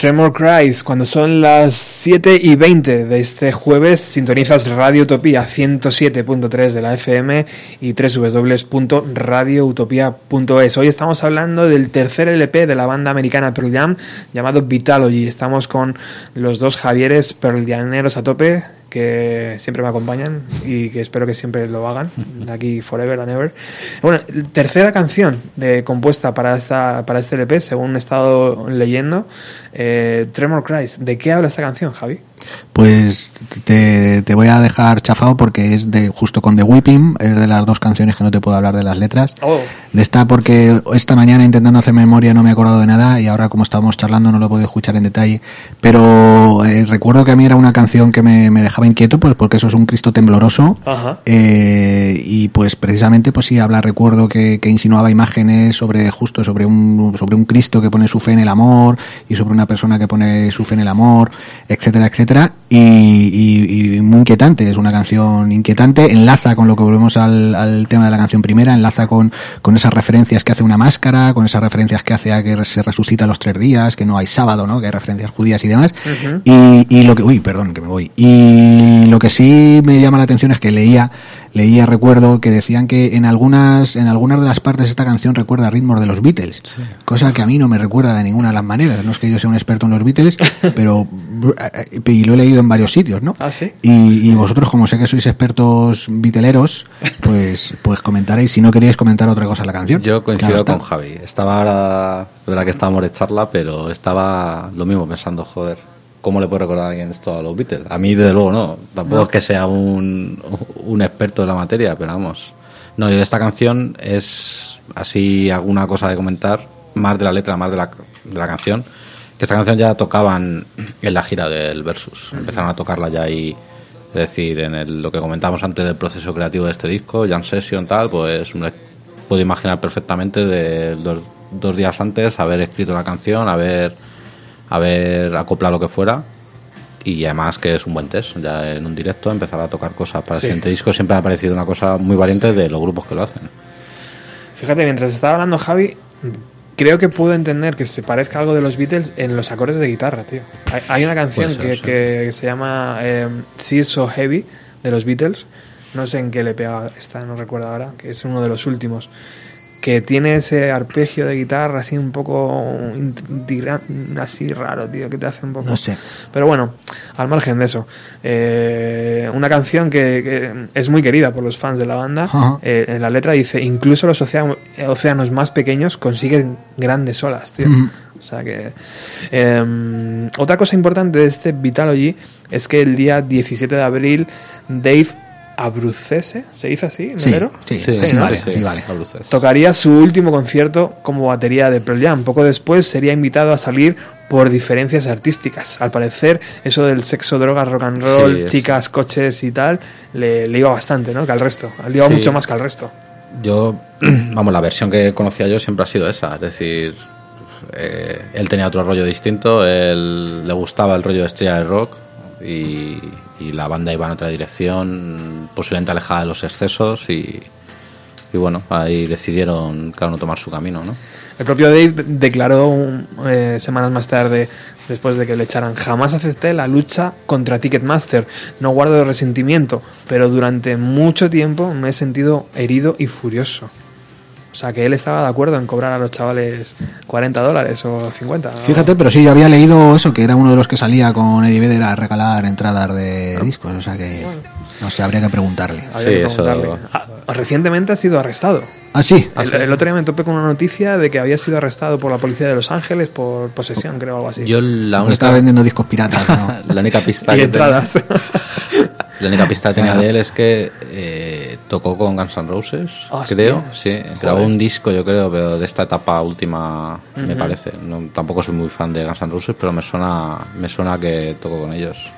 Tremor Cries, cuando son las 7 y 20 de este jueves, sintonizas Radio Utopía 107.3 de la FM y www.radioutopía.es. Hoy estamos hablando del tercer LP de la banda americana Pearl Jam llamado Vitalogy. Estamos con los dos Javieres Pearl a tope que siempre me acompañan y que espero que siempre lo hagan, de aquí forever and ever. Bueno, tercera canción de, compuesta para, esta, para este LP, según he estado leyendo, eh, Tremor Cries. ¿De qué habla esta canción, Javi? Pues te, te, voy a dejar chafado porque es de justo con The Whipping, es de las dos canciones que no te puedo hablar de las letras. Oh. De esta porque esta mañana intentando hacer memoria no me he acordado de nada y ahora como estábamos charlando no lo he podido escuchar en detalle. Pero eh, recuerdo que a mí era una canción que me, me, dejaba inquieto pues porque eso es un Cristo tembloroso eh, y pues precisamente pues sí habla, recuerdo que, que, insinuaba imágenes sobre justo sobre un, sobre un Cristo que pone su fe en el amor y sobre una persona que pone su fe en el amor, etcétera, etcétera y, y, y, muy inquietante, es una canción inquietante, enlaza con lo que volvemos al, al, tema de la canción primera, enlaza con, con esas referencias que hace una máscara, con esas referencias que hace a que se resucita los tres días, que no hay sábado, ¿no? que hay referencias judías y demás. Uh -huh. y, y lo que, uy, perdón, que me voy. Y lo que sí me llama la atención es que leía leía recuerdo que decían que en algunas en algunas de las partes de esta canción recuerda ritmos de los Beatles sí. cosa que a mí no me recuerda de ninguna de las maneras. No es que yo sea un experto en los Beatles pero y lo he leído en varios sitios no ¿Ah, sí? y, y, vosotros como sé que sois expertos viteleros pues pues comentaréis si no queríais comentar otra cosa en la canción. Yo coincido claro, con Javi. Estaba ahora de la que estábamos de charla pero estaba lo mismo pensando joder ¿cómo le puede recordar a alguien esto a los Beatles? A mí, desde luego, no. Tampoco no. es que sea un, un experto de la materia, pero vamos. No, yo de esta canción es así alguna cosa de comentar, más de la letra, más de la, de la canción. Que esta canción ya tocaban en la gira del Versus. Empezaron a tocarla ya y. Es decir, en el, lo que comentamos antes del proceso creativo de este disco, Jam Session, tal, pues me puedo imaginar perfectamente de dos, dos días antes haber escrito la canción, haber a ver acopla lo que fuera y además que es un buen test ya en un directo empezar a tocar cosas para sí. el siguiente disco siempre me ha parecido una cosa muy valiente sí. de los grupos que lo hacen fíjate mientras estaba hablando Javi creo que puedo entender que se parezca algo de los Beatles en los acordes de guitarra tío hay, hay una canción ser, que, sí. que, se llama eh, She's So Heavy de los Beatles no sé en qué le pega esta no recuerdo ahora que es uno de los últimos que tiene ese arpegio de guitarra así un poco así raro, tío, que te hace un poco... No sé. Pero bueno, al margen de eso, eh, una canción que, que, es muy querida por los fans de la banda, uh -huh. eh, en la letra dice, incluso los océanos, océanos más pequeños consiguen grandes olas, tío. O sea que... Eh, otra cosa importante de este Vitalogy es que el día 17 de abril Dave Abrucese, ¿se dice así? Sí, sí, sí, sí, ¿no? vale, sí, vale. Tocaría su último concierto como batería de Pearl Jam. Poco después sería invitado a salir por diferencias artísticas. Al parecer, eso del sexo, drogas, rock and roll, sí, chicas, coches y tal, le, le, iba bastante, ¿no? Que al resto. Le iba mucho más que al resto. Yo, vamos, la versión que conocía yo siempre ha sido esa. Es decir, eh, él tenía otro rollo distinto, él le gustaba el rollo de estrella de rock y la banda iba en otra dirección, posiblemente alejada de los excesos y, y bueno, ahí decidieron cada uno tomar su camino, ¿no? El propio Dave declaró eh, semanas más tarde, después de que le echaran, jamás acepté la lucha contra Ticketmaster, no guardo resentimiento, pero durante mucho tiempo me he sentido herido y furioso. O sea, que él estaba de acuerdo en cobrar a los chavales 40 dólares o 50. Fíjate, pero sí, yo había leído eso, que era uno de los que salía con Eddie Vedder a regalar entradas de ¿No? discos. O sea que, no sé, habría que preguntarle. Habría sí, que preguntarle. Eso... Ah, recientemente ha sido arrestado. ¿Ah, sí? El, el, otro día me topé con una noticia de que había sido arrestado por la policía de Los Ángeles por posesión, creo, algo así. Yo la única... Estaba vendiendo discos piratas, ¿no? la única pista y entradas. La única pista que tenía de él es que eh, tocó con Guns N' Roses, creo. Sí, sí grabó un disco, yo creo, pero de esta etapa última, uh -huh. me parece. No, tampoco soy muy fan de Guns N' Roses, pero me suena, me suena que tocó con ellos.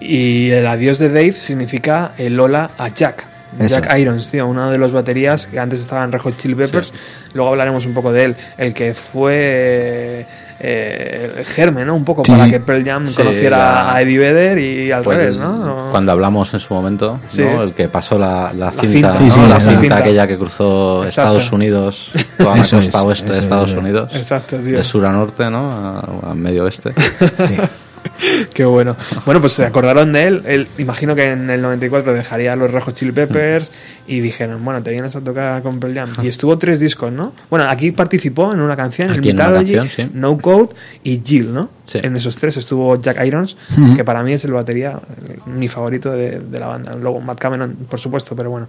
Y el adiós de Dave significa el hola a Jack. Eso. Jack Irons, tío, uno de los baterías que antes estaba en Red Hot Chili Peppers. Sí. Luego hablaremos un poco de él. El que fue eh, el germen, ¿no? Un poco Sí. para que Pearl Jam Sí, conociera la- a Eddie Vedder y al revés, el- ¿no? Cuando hablamos en su momento, Sí. ¿no? el que pasó la, la cinta, la cinta, aquella que cruzó Exacto. Estados Unidos, toda la costa es, oeste de Estados es. Unidos, Exacto, tío. de sur a norte, ¿no? a, a medio oeste. Qué bueno. Bueno, pues se acordaron de él. él. Imagino que en el 94 dejaría los Rojos Chili Peppers y dijeron, bueno, te vienes a tocar con Pearl Jam. Y estuvo tres discos, ¿no? Bueno, aquí participó en una canción, Aquí el en una canción, sí. No Code y Jill, ¿no? Sí. En esos tres estuvo Jack Irons, que para mí es el batería, el- mi favorito de, de la banda. Luego Matt Cameron, por supuesto, pero bueno.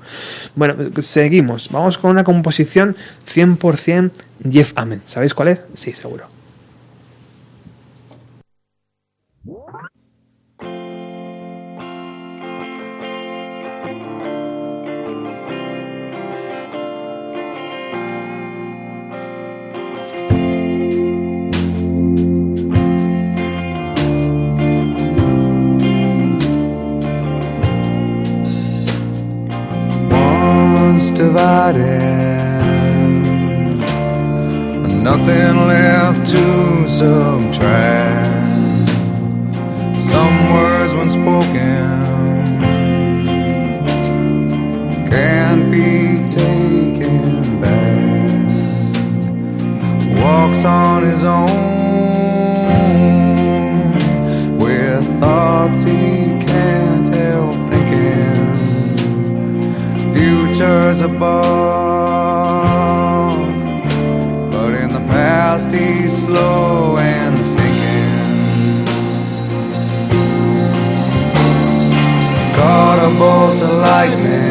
Bueno, seguimos. Vamos con una composición 100% Jeff Amen. ¿Sabéis cuál es? Sí, seguro. Divided, nothing left to subtract. Some words when spoken can't be taken back. Walks on his own futures above. But in the past, he's slow and sinking. Caught a bolt of lightning.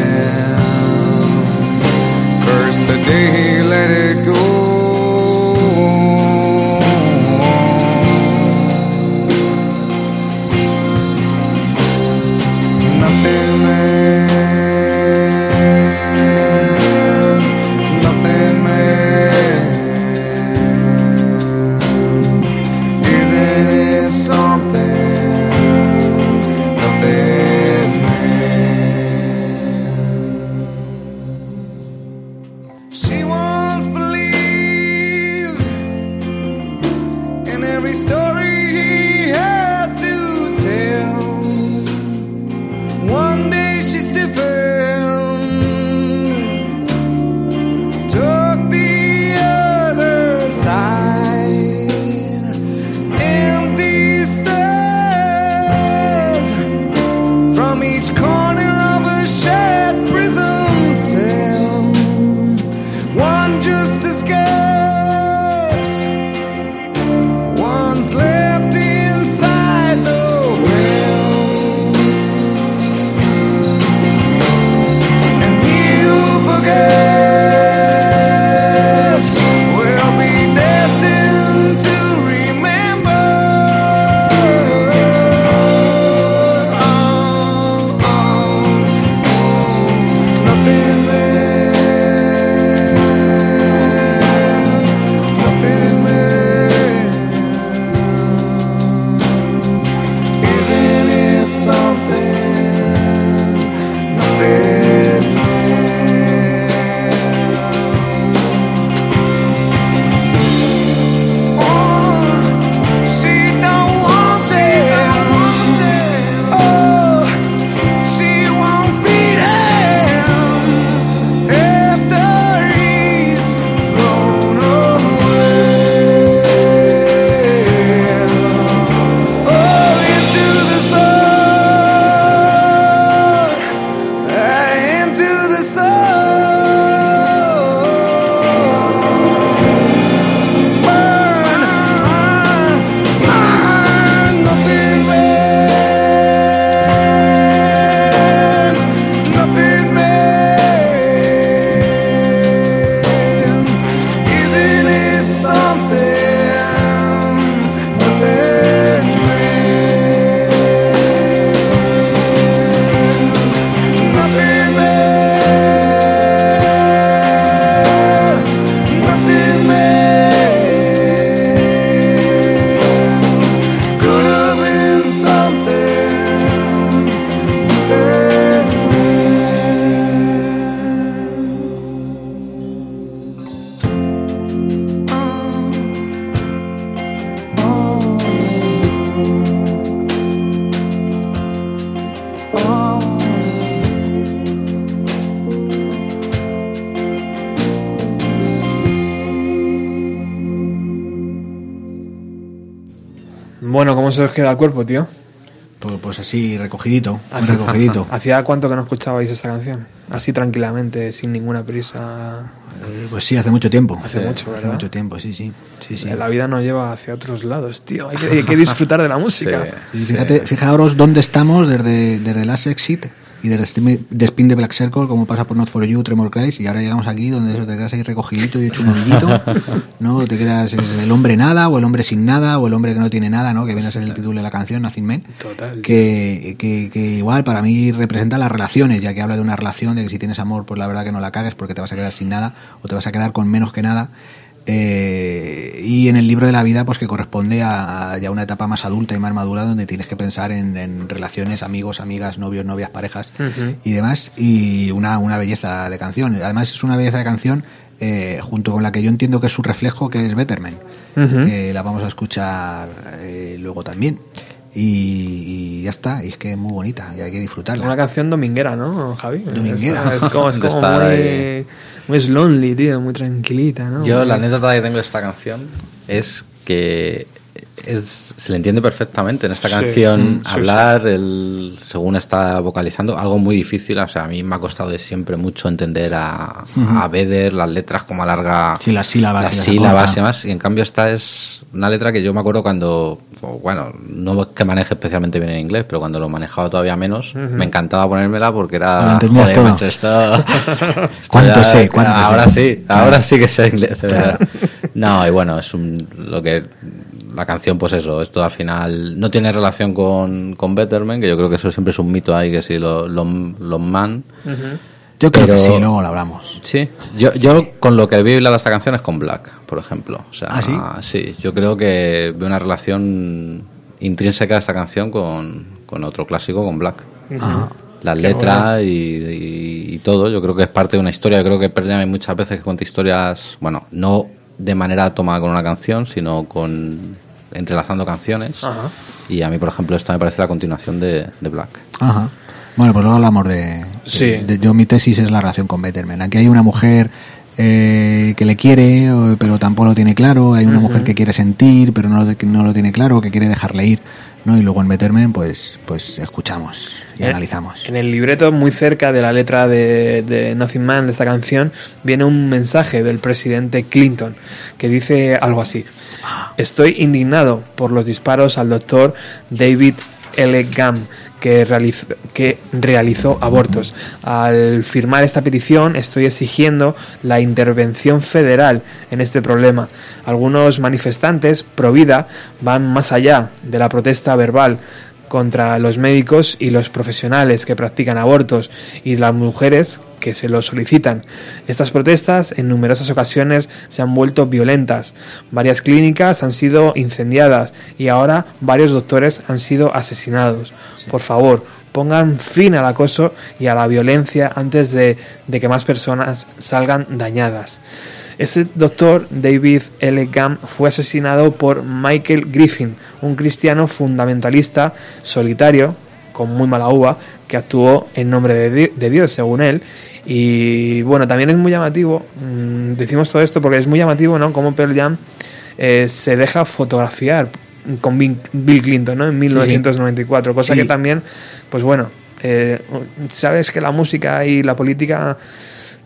¿Cómo se os queda el cuerpo, tío? Pues, pues así, recogidito, Hace- recogidito. ¿Hacía cuánto que no escuchabais esta canción? Así tranquilamente, sin ninguna prisa. Eh, Pues sí, hace mucho tiempo. Hace mucho, Hace ¿verdad? mucho tiempo, sí, sí. sí, sí. La vida nos lleva hacia otros lados, tío. Hay que, hay que disfrutar de la música. Sí, fíjate, fijaros dónde estamos desde, desde Last Exit y desde Spin- de Spin de Black Circle, como pasa por Not For You, Tremor Cries, y ahora llegamos aquí donde eso te quedas ahí recogidito y hecho un ovillito, ¿no? Te quedas el hombre nada, o el hombre sin nada, o el hombre que no tiene nada, ¿no? Que viene a ser el título de la canción, Nothing Man. Total. Que, que, que igual para mí representa las relaciones, ya que habla de una relación, de que si tienes amor, pues la verdad que no la cagues porque te vas a quedar sin nada, o te vas a quedar con menos que nada. Eh, y en el libro de la vida, pues que corresponde a, a ya una etapa más adulta y más madura, donde tienes que pensar en, en relaciones, amigos, amigas, novios, novias, parejas y demás. Y una, una belleza de canción. Además, es una belleza de canción eh, junto con la que yo entiendo que es su reflejo, que es Betterman, que la vamos a escuchar eh, luego también. Y, y ya está, y es que es muy bonita y hay que disfrutarla. Una canción dominguera, ¿no, Javi? Dominguera. Es, es como, es De como estar muy, ahí. muy slonely, tío, muy tranquilita, ¿no? Yo la anécdota que tengo de esta canción es que es, se le entiende perfectamente en esta Sí, canción mm, sí, hablar, el, según está vocalizando, algo muy difícil. O sea, a mí me ha costado de siempre mucho entender a, a Vedder, las letras, como alarga Sí, las sílabas, las sílabas y demás. Y en cambio, esta es una letra que yo me acuerdo cuando, bueno, no es que maneje especialmente bien en inglés, pero cuando lo manejaba todavía menos, me encantaba ponérmela porque Lo era. entendías joder, todo. esto- esto ¿Cuánto ya- sé? ¿Cuánto ahora sé? sí, ahora sí que sé inglés, de verdad. No, y bueno, es un, lo que la canción, pues eso, esto al final no tiene relación con, con Betterman, que yo creo que eso siempre es un mito ahí, que si los los los man. Yo creo que pero- sí, luego lo hablamos. Sí, yo, yo con lo que veo hilado esta canción es con Black, por ejemplo. O sea, ¿Ah, sí? yo creo que veo una relación intrínseca de esta canción con, con otro clásico, con Black. Ajá. Las letras y, y- y todo, yo creo que es parte de una historia. Yo creo que hay muchas veces que cuenta historias, bueno, no de manera tomada con una canción, sino con entrelazando canciones. Ajá. Y a mí, por ejemplo, esto me parece la continuación de, de Black. Ajá. Bueno, pues luego hablamos de, Sí. de- de- yo mi tesis es la relación con Betterman. Aquí hay una mujer eh, que le quiere, pero tampoco lo tiene claro. Hay una mujer que quiere sentir, pero no, lo- que no lo tiene claro, que quiere dejarle ir. ¿no? Y luego en Betterman, pues, pues escuchamos y Eh, analizamos. En el libreto, muy cerca de la letra de, de Nothing Man, de esta canción, viene un mensaje del presidente Clinton que dice algo así. Estoy indignado por los disparos al doctor David L. Gam, que realizó, que realizó abortos. Al firmar esta petición estoy exigiendo la intervención federal en este problema. Algunos manifestantes pro vida van más allá de la protesta verbal contra los médicos y los profesionales que practican abortos y las mujeres que se lo solicitan. Estas protestas en numerosas ocasiones se han vuelto violentas. Varias clínicas han sido incendiadas y ahora varios doctores han sido asesinados. Por favor, pongan fin al acoso y a la violencia antes de, que más personas salgan dañadas. Este doctor, David L. Gam, fue asesinado por Michael Griffin, un cristiano fundamentalista solitario, con muy mala uva, que actuó en nombre de, Di- de Dios, según él. Y bueno, también es muy llamativo, mm, decimos todo esto porque es muy llamativo, ¿no? Como Pearl Jam eh, se deja fotografiar con Bill Clinton, ¿no? En 1994, cosa Sí. que también, pues bueno, eh, sabes que la música y la política...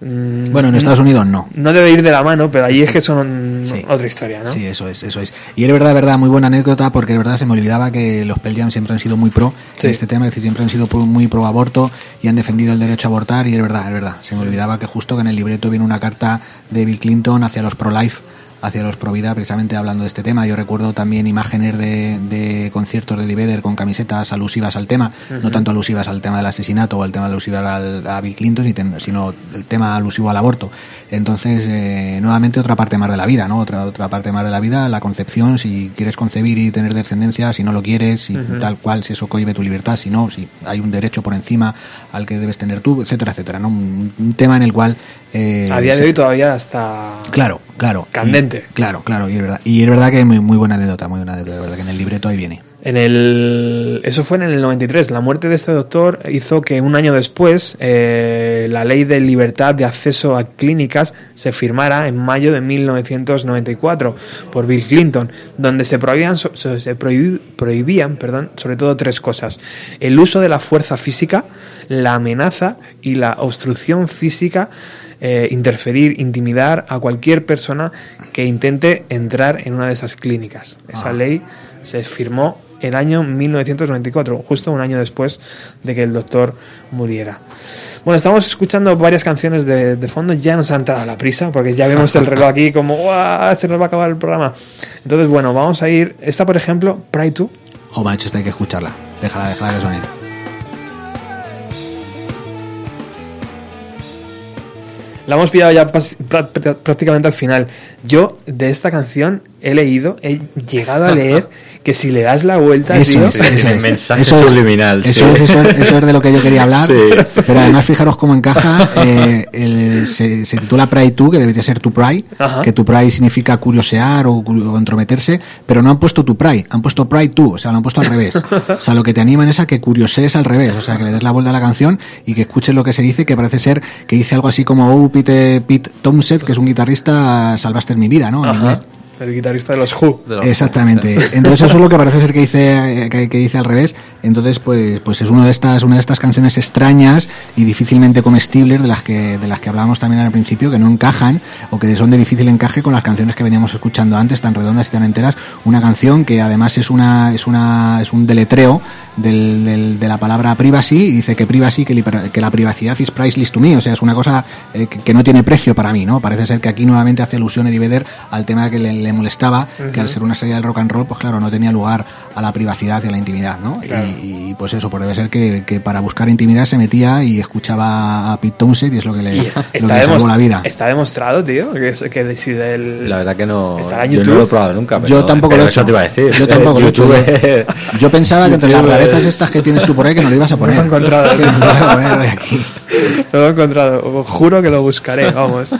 mm, Bueno, en Estados Unidos no. no debe ir de la mano, pero allí es que son otra historia, ¿no? Sí, eso es, eso es. Y es verdad, verdad, muy buena anécdota, porque es verdad se me olvidaba que los Pearl Jam siempre han sido muy pro en este tema, es decir, siempre han sido muy pro aborto y han defendido el derecho a abortar, y es verdad, es verdad. Se me olvidaba que justo que en el libreto viene una carta de Bill Clinton hacia los pro-life, hacia los pro-vida, precisamente hablando de este tema. Yo recuerdo también imágenes de, de conciertos de Lee Vedder con camisetas alusivas al tema, no tanto alusivas al tema del asesinato o al tema alusivo al, a Bill Clinton, sino el tema alusivo al aborto. Entonces, eh, nuevamente otra parte más de la vida, ¿no? Otra, otra parte más de la vida, la concepción, si quieres concebir y tener descendencia, si no lo quieres, si tal cual, si eso cohibe tu libertad, si no, si hay un derecho por encima al que debes tener tú, etcétera, etcétera, ¿no? Un, un tema en el cual... eh, A día de hoy todavía está... Claro, claro. Candente. Y- claro, claro, y es verdad. Y es verdad que muy, muy buena anécdota, muy buena anécdota, de verdad que en el libreto ahí viene. En el, eso fue en el 93. La muerte de este doctor hizo que un año después eh, la ley de libertad de acceso a clínicas se firmara en mayo de 1994 por Bill Clinton, donde se prohibían, se prohibían perdón, sobre todo tres cosas. El uso de la fuerza física, la amenaza y la obstrucción física eh, interferir, intimidar a cualquier persona que intente entrar en una de esas clínicas. Esa Ah. ley se firmó el año 1994, justo un año después de que el doctor muriera. Bueno, estamos escuchando varias canciones de, de fondo, ya nos ha entrado la prisa, porque ya vemos el reloj aquí como ¡guau! se nos va a acabar el programa. Entonces, bueno, vamos a ir. Esta, por ejemplo, Pride 2. Jo, macho, esta hay que escucharla. Déjala, déjala que suene. La hemos pillado ya prácticamente al final. Yo de esta canción he leído, he llegado a leer que si le das la vuelta, Eso tío, eso el es. mensaje Eso es- subliminal, Eso, sí. es, eso, es, eso es de lo que yo quería hablar. Sí. Pero además, fijaros cómo encaja. eh, el- se, se titula Pride 2, que debería ser tu Pride. Ajá. Que tu Pride significa curiosear o, cu- o entrometerse. Pero no han puesto tu Pride, han puesto Pride 2. O sea, lo han puesto al revés. O sea, lo que te animan es a que curiosees al revés. O sea, que le des la vuelta a la canción y que escuches lo que se dice, que parece ser que dice algo así como, oh, Pete, Pete Townsend, que es un guitarrista, salvaste mi vida, ¿no? En inglés. El guitarrista de los Who. De los- Exactamente. Entonces eso es lo que parece ser que dice que, que dice al revés. Entonces pues pues es una de estas una de estas canciones extrañas y difícilmente comestibles de las que de las que hablábamos también al principio que no encajan o que son de difícil encaje con las canciones que veníamos escuchando antes tan redondas y tan enteras. Una canción que además es una es una es un deletreo del, del- de la palabra privacy y dice que privacy que, li- que la privacidad is priceless to me. O sea es una cosa eh, que, que no tiene precio para mí, ¿no? Parece ser que aquí nuevamente hace alusión Eddie Vedder al tema que le, le molestaba, que al ser una serie del rock and roll, pues claro, no tenía lugar a la privacidad y a la intimidad, ¿no? Y, y, pues eso, pues debe ser que, que para buscar intimidad se metía y escuchaba a Pete Townsend y es lo que le, Y lo que le salvó la vida. está demostrado, tío, que, es- que decide el... La verdad que no. Estará en yo no lo he probado nunca. Pero, yo tampoco pero lo he eso hecho. te iba a decir. Yo tampoco lo he hecho. Yo pensaba que entre las rarezas es- estas que tienes tú por ahí que no lo ibas a poner. lo he encontrado. Que no lo he encontrado, os juro que lo buscaré, vamos.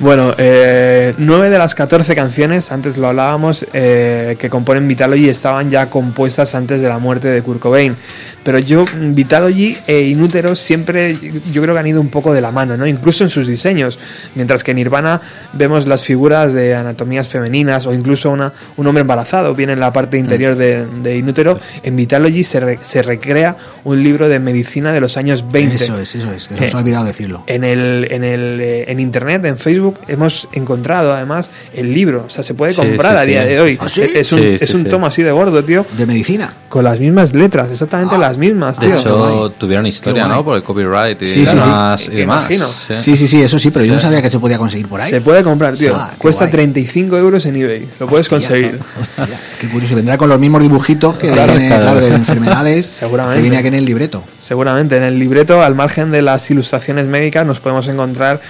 Bueno, eh, nueve de las 14 canciones, antes lo hablábamos, eh, que componen Vitalogy estaban ya compuestas antes de la muerte de Kurt Cobain. Pero yo, Vitalogy e Inútero siempre, yo creo que han ido un poco de la mano, ¿no? Incluso en sus diseños. Mientras que en Nirvana vemos las figuras de anatomías femeninas o incluso una, un hombre embarazado, viene en la parte interior de, de Inútero. En Vitalogy se, re- se recrea un libro de medicina de los años 20. Eso es, eso es, nos Eh, ha olvidado decirlo. En el, en el eh, en internet, en Facebook, hemos encontrado además el libro. O sea, se puede Sí, comprar sí, a sí. día de hoy. ¿Ah, sí? Es- Es un, Sí, sí, es un sí. tomo así de gordo, tío. De medicina. Con las mismas letras, exactamente Ah, las mismas, De tío. hecho, tuvieron historia. ¿no? Por el copyright y, Sí, sí, sí. demás. y demás. imagino. Sí, sí, sí, eso sí, pero yo no sabía que se podía conseguir por ahí. se puede comprar, tío. Ah, Cuesta guay. 35 euros en eBay. Lo puedes Hostia, conseguir. hostia, qué curioso. Vendrá con los mismos dibujitos que Claro, viene, claro. claro, de enfermedades Seguramente. que viene aquí en el libreto. Seguramente en el libreto, al margen de las ilustraciones médicas, nos podemos encontrar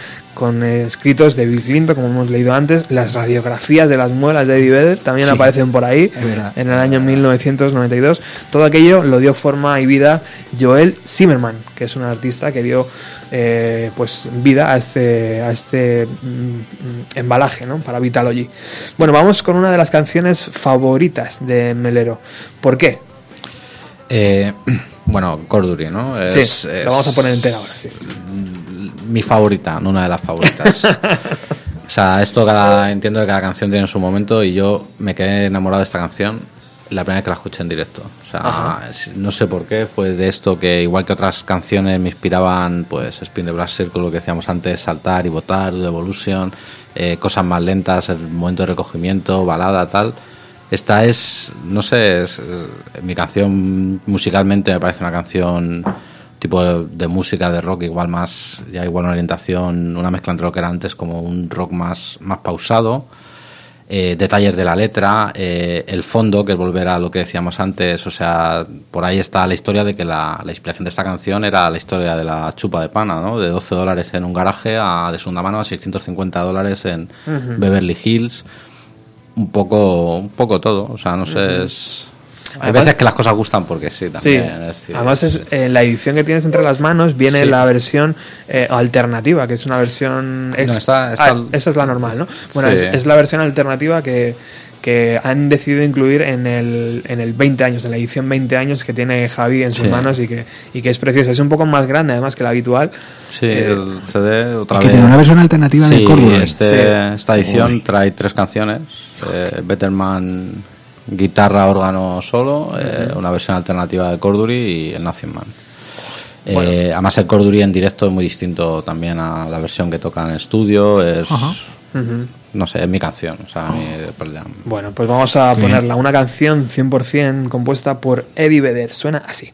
con escritos de Bill Clinton, como hemos leído antes, las radiografías de las muelas de Eddie Vedder también Sí, aparecen por ahí en el año 1992. Todo aquello lo dio forma y vida Joel Zimmerman, que es un artista que dio eh, pues vida a este a este mm, embalaje, ¿no? Para Vitalogy. Bueno, vamos con una de las canciones favoritas de Melero. ¿Por qué? Eh, bueno, Cordury, ¿no? Es, sí, es lo vamos a poner entera ahora. Sí. Mi favorita, no una de las favoritas. o sea, esto cada, entiendo que cada canción tiene su momento y yo me quedé enamorado de esta canción la primera vez que la escuché en directo. O sea, Ajá. es- no sé por qué, fue de esto que igual que otras canciones me inspiraban, pues Spin the Brass Circle, lo que decíamos antes, Saltar y Votar, The Evolution, eh, cosas más lentas, el momento de recogimiento, balada, tal. Esta es, no sé, es, eh, mi canción musicalmente me parece una canción tipo de, de música de rock igual más ya igual una orientación una mezcla entre lo que era antes como un rock más más pausado eh, detalles de la letra eh, el fondo que es volver a lo que decíamos antes o sea por ahí está la historia de que la, la inspiración de esta canción era la historia de la chupa de pana ¿no? de 12 dólares en un garaje a de segunda mano a 650 dólares en Beverly Hills. Un poco un poco todo o sea no sé es Hay Además- veces que las cosas gustan porque sí, Sí, también. es decir, además es en la edición que tienes entre las manos viene Sí. la versión eh, alternativa, que es una versión... ex- está- está- Ah, esa es la normal, ¿no? Bueno, Sí. es, es la versión alternativa que, que han decidido incluir en el, en el 20 años, en la edición 20 años que tiene Javi en sus Sí. manos y que, y que es preciosa. Es un poco más grande además que la habitual. Sí, Eh, el CD otra que vez. tiene una versión alternativa de Sí, Corduroy. este- Sí. Esta edición Uy. trae tres canciones: eh, Betterman, guitarra, órgano solo, eh, una versión alternativa de Cordury y el Nothing Man. Eh. Además, el Cordury en directo es muy distinto también a la versión que toca en estudio. Es, no sé, es mi canción. O sea, Jam. Bueno, pues vamos a ponerla. Una canción 100% compuesta por Eddie Vedder. Suena así.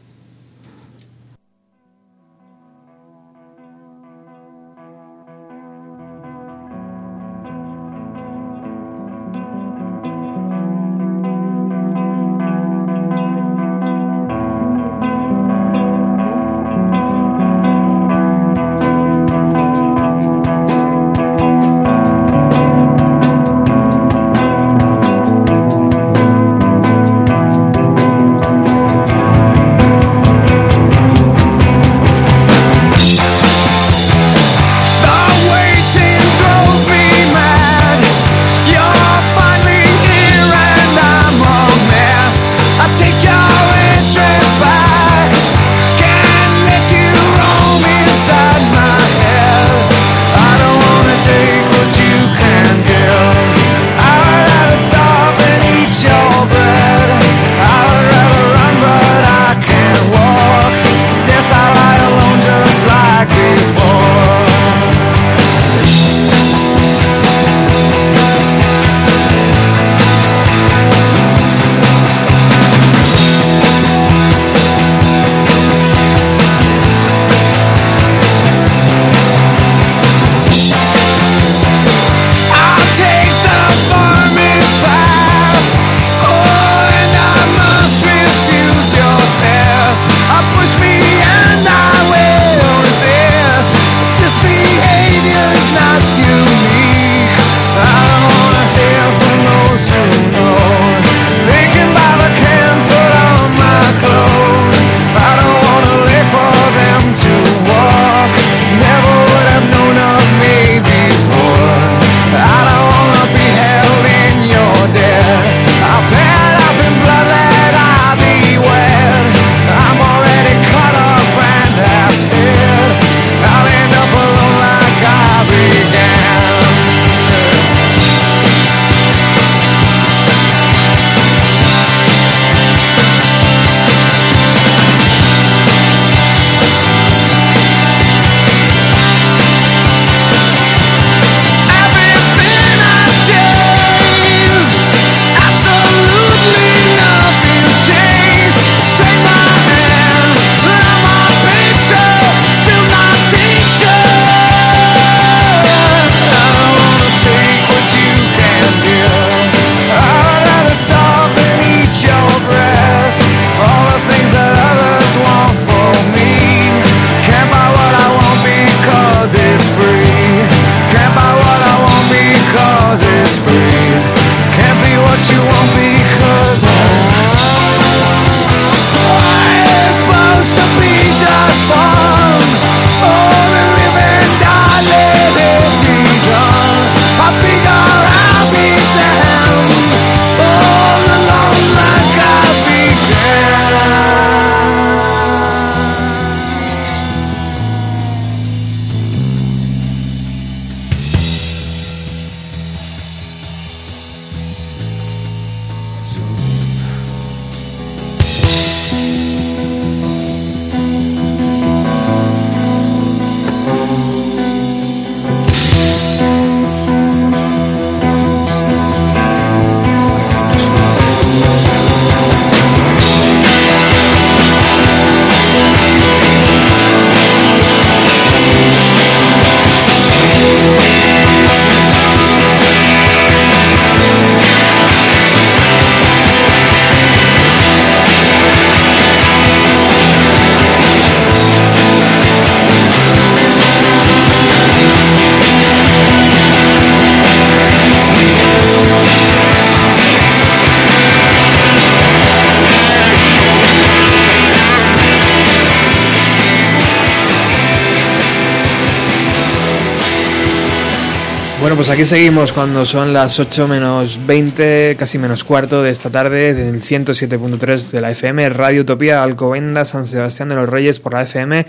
Pues aquí seguimos cuando son las 8 menos 20, casi menos cuarto de esta tarde, del 107.3 de la FM, Radio Utopía, Alcobendas, San Sebastián de los Reyes por la FM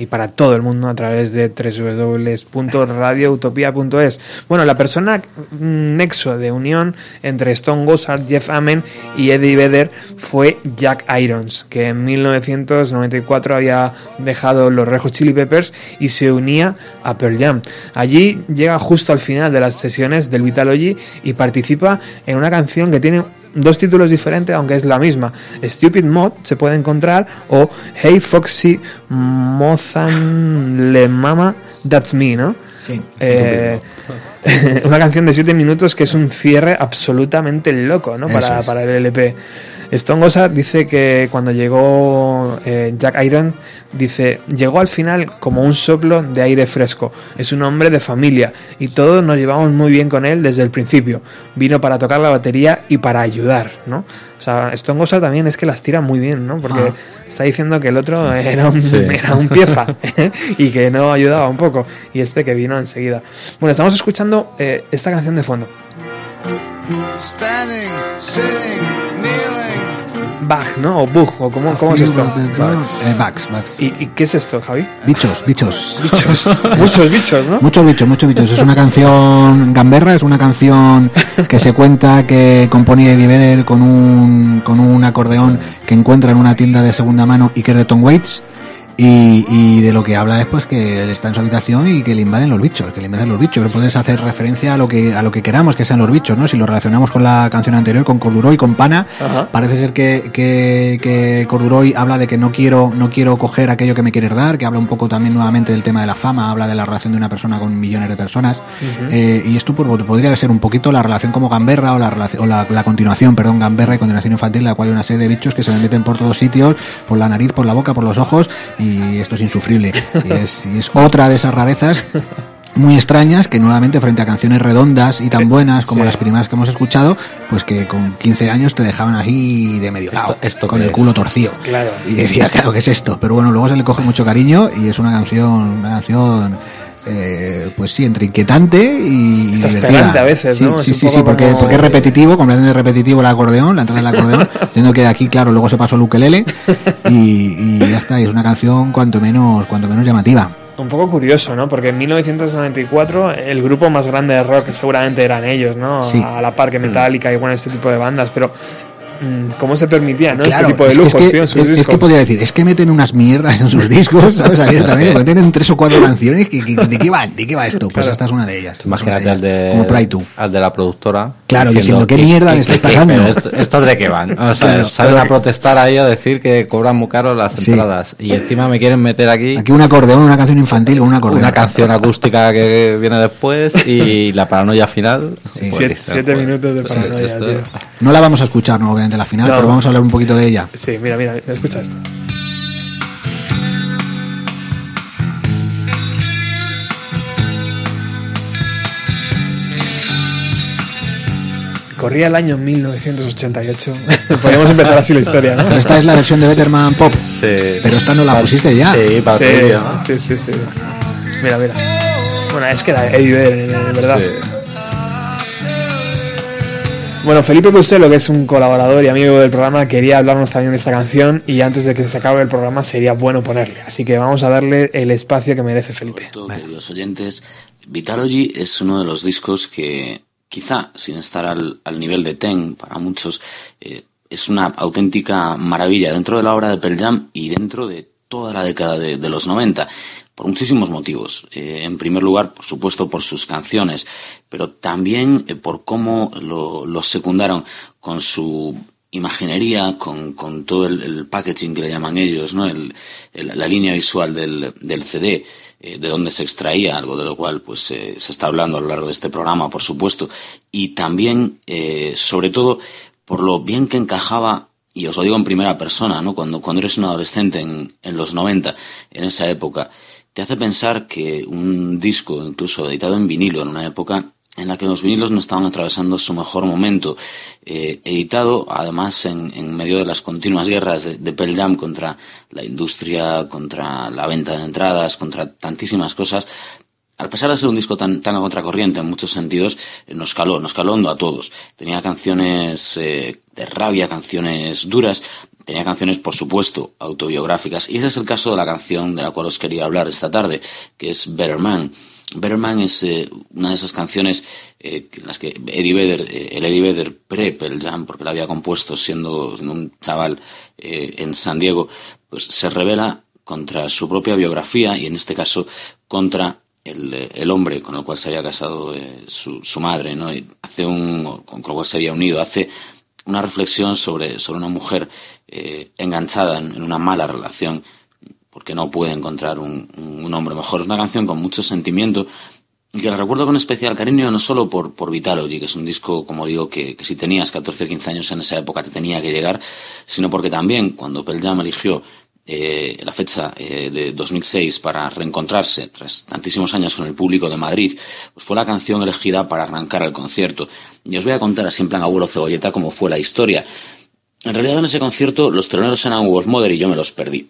y para todo el mundo a través de www.radioutopia.es. Bueno, la persona mm, nexo de unión entre Stone Gossard, Jeff Amen y Eddie Vedder fue Jack Irons, que en 1994 había dejado los Red Hot Chili Peppers y se unía a Pearl Jam. Allí llega justo al final de las sesiones del Vitalogy y participa en una canción que tiene dos títulos diferentes, aunque es la misma. Stupid Mod se puede encontrar o Hey Foxy Mozan Le Mama That's Me, ¿no? Sí. Eh, una canción de 7 minutos que es un cierre absolutamente loco, ¿no? Para, para el LP. Stone Gossard dice que cuando llegó eh, Jack Iron, dice, llegó al final como un soplo de aire fresco. Es un hombre de familia y todos nos llevamos muy bien con él desde el principio. Vino para tocar la batería y para ayudar, ¿no? O sea, Stone Gossard también es que las tira muy bien, ¿no? Porque Ah. está diciendo que el otro era un, Sí. era un pieza y que no ayudaba un poco. Y este que vino enseguida. Bueno, estamos escuchando eh, esta canción de fondo. Standing, sitting, kneeling. Bach, ¿no? O Bug, o cómo, cómo es esto. Eh, Bugs, Bugs. ¿Y, y qué es esto, Javi? Bichos, bichos. Bichos. Muchos bichos, ¿no? Muchos bichos, muchos bichos. Es una canción gamberra, es una canción que se cuenta que componía Eddie Vedder con un, con un acordeón que encuentra en una tienda de segunda mano y que es de Tom Waits. Y, y de lo que habla es pues que él está en su habitación y que le invaden los bichos, que le invaden los bichos. Puedes hacer referencia a lo que a lo que queramos que sean los bichos, ¿no? Si lo relacionamos con la canción anterior, con Corduroy, con Pana, Ajá. parece ser que, que, que Corduroy habla de que no quiero, no quiero coger aquello que me quieres dar, que habla un poco también nuevamente del tema de la fama, habla de la relación de una persona con millones de personas. Eh, y esto pues, podría ser un poquito la relación como Gamberra o la, relación, o la, la continuación, perdón, Gamberra y continuación infantil, la cual hay una serie de bichos que se me meten por todos sitios, por la nariz, por la boca, por los ojos, y esto es insufrible. Y es, y es otra de esas rarezas muy extrañas que nuevamente frente a canciones redondas y tan buenas como Sí. las primeras que hemos escuchado, pues que con 15 años te dejaban así de medio lado, esto con el es? culo torcido. Claro. Y decía, claro, ¿qué es esto? Pero bueno, luego se le coge mucho cariño y es una canción, una canción, eh, pues sí, entre inquietante y divertida. a veces, sí, ¿no? Sí, sí, sí, porque, como- porque es repetitivo, completamente repetitivo el acordeón, la entrada del acordeón, siendo que aquí, claro, luego se pasó al ukelele y, y ya está, y es una canción cuanto menos, cuanto menos llamativa. Un poco curioso, ¿no? Porque en 1994 el grupo más grande de rock seguramente eran ellos, ¿no? Sí. A la par que Metallica y bueno, este tipo de bandas, pero mm, ¿cómo se permitía, no? Claro, este tipo de es- lujos, es, que, tío, en sus es- es discos. que podría decir, es que meten unas mierdas en sus discos, ¿sabes? Abiertamente, porque tienen tres o cuatro canciones que, que- ¿de qué van? ¿De qué va esto? Pues esta es una de ellas. es Imagínate de al de, Como Pride 2. al de la productora. Claro, diciendo, ¿qué "¿Qué- mierda le estáis pagando?" esto- ¿Estos de qué van? O sea, Claro. salen a protestar ahí a decir que cobran muy caro las Sí. entradas. Y encima me quieren meter aquí, Aquí un acordeón, una canción infantil con un acordeón. una canción acústica que viene después y la paranoia final. Sí. Pues Siete, siete joder, minutos de sí, paranoia, esto- tío. No la vamos a escuchar, no, obviamente, la final, No. pero vamos a hablar un poquito de ella. Sí, mira, mira, escucha esto. Corría el año 1988. Podríamos empezar así la historia, ¿no? Pero esta es la versión de Betterman Pop. Sí. Pero esta no la pusiste ya. Sí, para Sí, sí, sí, sí. Mira, mira. Bueno, es que era Eddie Vedder, en verdad. Sí. Bueno, Felipe Costello, que es un colaborador y amigo del programa, quería hablarnos también de esta canción y antes de que se acabe el programa sería bueno ponerle. Así que vamos a darle el espacio que merece Felipe. todo, queridos oyentes, Vitalogy es uno de los discos que, quizá sin estar al, al nivel de Ten para muchos, eh, es una auténtica maravilla dentro de la obra de Pearl Jam y dentro de toda la década de, los 90, por muchísimos motivos. Eh, en primer lugar, por supuesto, por sus canciones, pero también eh, por cómo lo, secundaron con su imaginería, con, con todo el, packaging que le llaman ellos, ¿no? El- la línea visual del, del CD, eh, de donde se extraía, algo de lo cual pues se está hablando a lo largo de este programa, por supuesto, y también, sobre todo, por lo bien que encajaba, y os lo digo en primera persona, ¿no? Cuando, cuando eres un adolescente en, en los 90, en esa época, te hace pensar que un disco, incluso editado en vinilo, en una época en la que los vinilos no estaban atravesando su mejor momento, eh, editado además en, en medio de las continuas guerras de, de Pearl Jam contra la industria, contra la venta de entradas, contra tantísimas cosas, al pesar de ser un disco tan, tan a contracorriente en muchos sentidos, eh, nos caló, nos caló hondo a todos. Tenía canciones eh, de rabia, canciones duras, tenía canciones, por supuesto, autobiográficas, y ese es el caso de la canción de la cual os quería hablar esta tarde, que es Better Man. Es eh, una de esas canciones en las que Eddie Vedder, el Eddie Vedder pre Pearl Jam, porque la había compuesto siendo, siendo un chaval en San Diego, pues se revela contra su propia biografía y en este caso contra el, el hombre con el cual se había casado eh, su, su madre, ¿no? Hace un, con el cual se había unido, hace una reflexión sobre, sobre una mujer eh, enganchada en, en una mala relación porque no puede encontrar un, un hombre mejor. Es una canción con mucho sentimiento y que la recuerdo con especial cariño no solo por, por Vitalogy, que es un disco, como digo, que, que si tenías 14 o 15 años en esa época te tenía que llegar, sino porque también cuando Pearl Jam eligió eh, la fecha eh, de 2006 para reencontrarse tras tantísimos años con el público de Madrid, pues fue la canción elegida para arrancar el concierto. Y os voy a contar así en plan abuelo cebolleta cómo fue la historia. En realidad en ese concierto los teloneros eran Wolf Mother y yo me los perdí.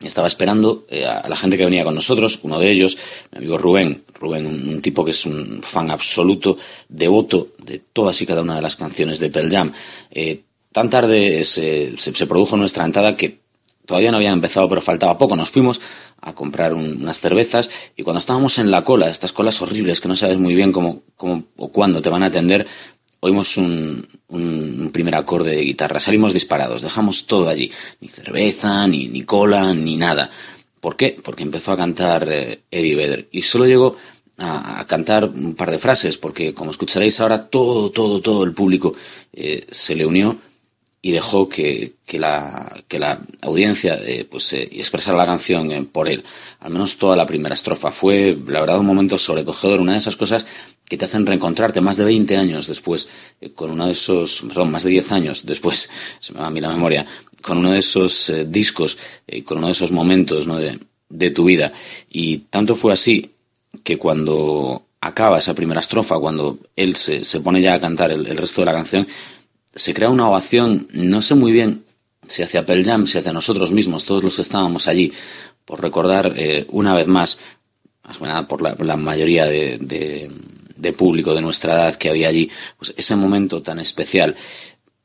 Estaba esperando eh, a la gente que venía con nosotros, uno de ellos, mi amigo Rubén, Rubén, un, tipo que es un fan absoluto, devoto de todas y cada una de las canciones de Pearl Jam. Eh, tan tarde se, se, se, produjo nuestra entrada que todavía no había empezado, pero faltaba poco. Nos fuimos a comprar un, unas cervezas y cuando estábamos en la cola, estas colas horribles que no sabes muy bien cómo, cómo o cuándo te van a atender, oímos un, un, primer acorde de guitarra, salimos disparados, dejamos todo allí, ni cerveza, ni, cola, ni nada. ¿Por qué? Porque empezó a cantar eh, Eddie Vedder y solo llegó a, a, cantar un par de frases, porque como escucharéis ahora, todo, todo, todo el público eh, se le unió y dejó que, la, audiencia eh, pues, eh, expresara la canción por él. Al menos toda la primera estrofa. Fue, la verdad, un momento sobrecogedor, una de esas cosas que te hacen reencontrarte más de 20 años después, eh, con uno de esos, perdón, más de 10 años después, se me va a mí la memoria, con uno de esos eh, discos, eh, con uno de esos momentos ¿no? de, tu vida. Y tanto fue así que cuando acaba esa primera estrofa, cuando él se, pone ya a cantar el resto de la canción, se crea una ovación, no sé muy bien si hacia Pearl Jam, si hacia nosotros mismos, todos los que estábamos allí, por recordar eh, una vez más, más que nada por la, mayoría de, público de nuestra edad que había allí, pues ese momento tan especial,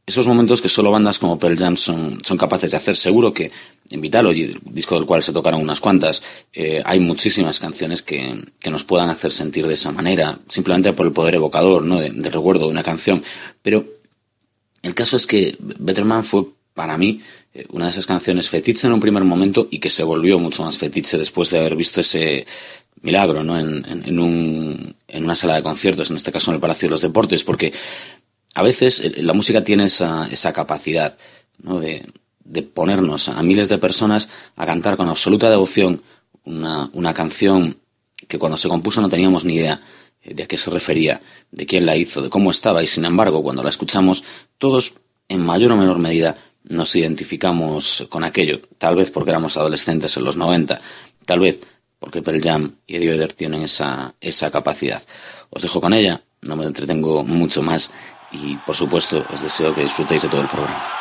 esos momentos que solo bandas como Pearl Jam son, son capaces de hacer. Seguro que en Vitalogy, el disco del cual se tocaron unas cuantas, eh, hay muchísimas canciones que, que, nos puedan hacer sentir de esa manera, simplemente por el poder evocador, ¿no? de, de recuerdo de una canción. Pero el caso es que Better Man fue para mí eh, una de esas canciones fetiche en un primer momento y que se volvió mucho más fetiche después de haber visto ese milagro ¿no? en, en, en, un, en una sala de conciertos, en este caso en el Palacio de los Deportes, porque a veces eh, la música tiene esa, esa capacidad ¿no? de, de ponernos a miles de personas a cantar con absoluta devoción una, una canción que cuando se compuso no teníamos ni idea de a qué se refería, de quién la hizo, de cómo estaba, y sin embargo, cuando la escuchamos, todos, en mayor o menor medida, nos identificamos con aquello, tal vez porque éramos adolescentes en los 90, tal vez porque Pearl Jam y Eddie Vedder tienen esa, esa capacidad. Os dejo con ella, no me entretengo mucho más y, por supuesto, os deseo que disfrutéis de todo el programa.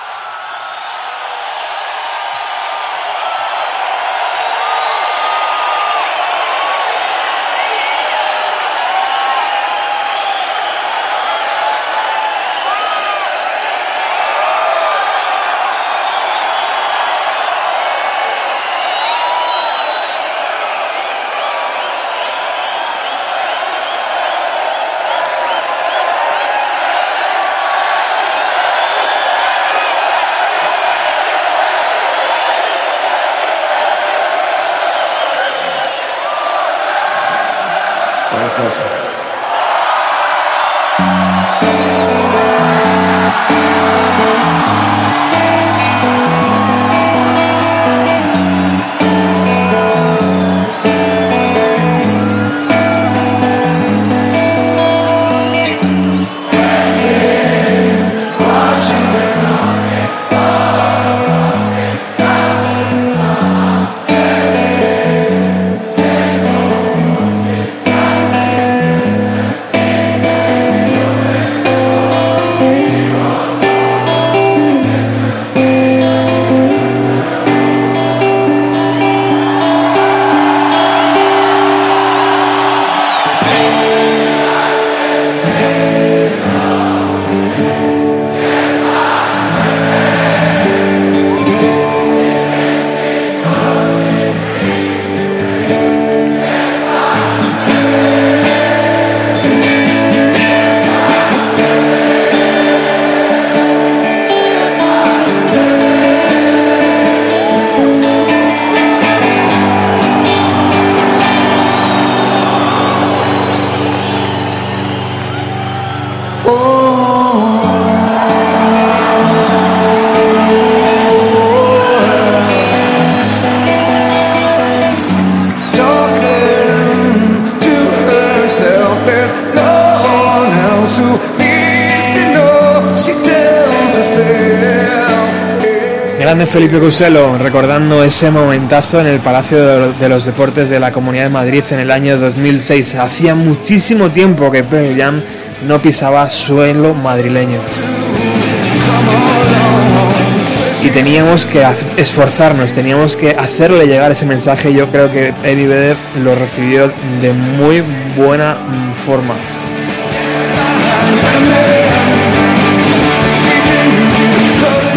Felipe Cuselo, recordando ese momentazo en el Palacio de los Deportes de la Comunidad de Madrid en el año 2006. Hacía muchísimo tiempo que Pearl Jam no pisaba suelo madrileño. Y teníamos que esforzarnos, teníamos que hacerle llegar ese mensaje. Yo creo que Eddie Vedder lo recibió de muy buena forma.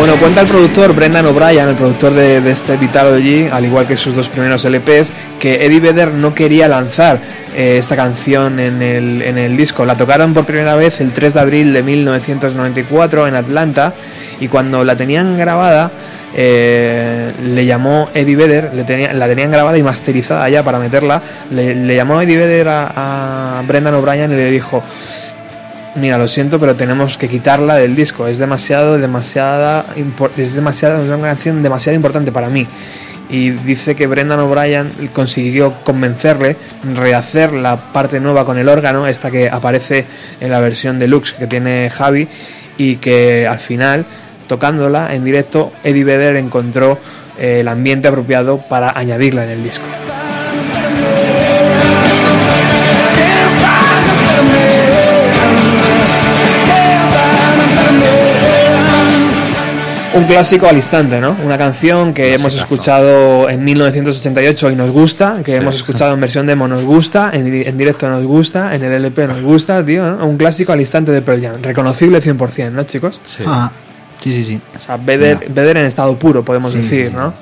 Bueno, cuenta el productor Brendan O'Brien, el productor de, de este Vitalogy, al igual que sus dos primeros LPs, que Eddie Vedder no quería lanzar eh, esta canción en el, en el disco. La tocaron por primera vez el 3 de abril de 1994 en Atlanta y cuando la tenían grabada eh, le llamó Eddie Vedder, le tenía- la tenían grabada y masterizada ya para meterla, le, le llamó Eddie Vedder a, a Brendan O'Brien y le dijo, Mira, lo siento, pero tenemos que quitarla del disco. Es demasiado, demasiada, es demasiado, es una canción demasiado importante para mí. Y dice que Brendan O'Brien consiguió convencerle, rehacer la parte nueva con el órgano, esta que aparece en la versión deluxe que tiene Javi, y que al final, tocándola en directo, Eddie Vedder encontró eh, el ambiente apropiado para añadirla en el disco. Un clásico al instante, ¿no? Una canción que hemos escuchado en 1988 y nos gusta, que Sí. hemos escuchado en versión demo nos gusta, en, en directo nos gusta, en el LP nos gusta, tío, ¿no? Un clásico al instante de Pearl Jam, reconocible 100%, ¿no, chicos? Sí. Ah, sí, sí, sí. O sea, Vedder, Vedder en estado puro, podemos Sí, decir, sí, ¿no?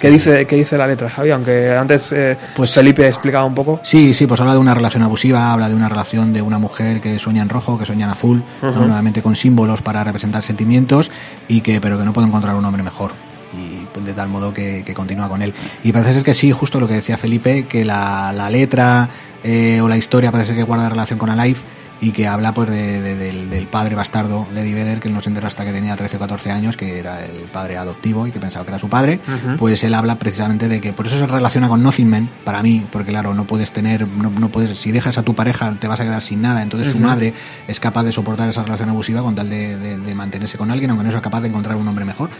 ¿Qué, dice, ¿Qué dice la letra, Javi? Aunque antes eh, Pues- Felipe explicaba un poco. Sí, sí, pues habla de una relación abusiva, habla de una relación de una mujer que sueña en rojo, que sueña en azul, nuevamente con símbolos para representar sentimientos y que pero que no puede encontrar un hombre mejor y de tal modo que, que continúa con él. Y parece ser que sí, justo lo que decía Felipe, que la, la letra eh, o la historia parece que guarda relación con Alive y que habla pues de- de- del, del padre bastardo de Eddie Vedder, que él no se enteró hasta que tenía 13 o 14 años, que era el padre adoptivo y que pensaba que era su padre, pues él habla precisamente de que por eso se relaciona con Nothing Man, para mí, porque claro, no puedes tener, no, no puedes, si dejas a tu pareja te vas a quedar sin nada, entonces su madre es capaz de soportar esa relación abusiva con tal de, de- de mantenerse con alguien, aunque no sea capaz de encontrar un hombre mejor.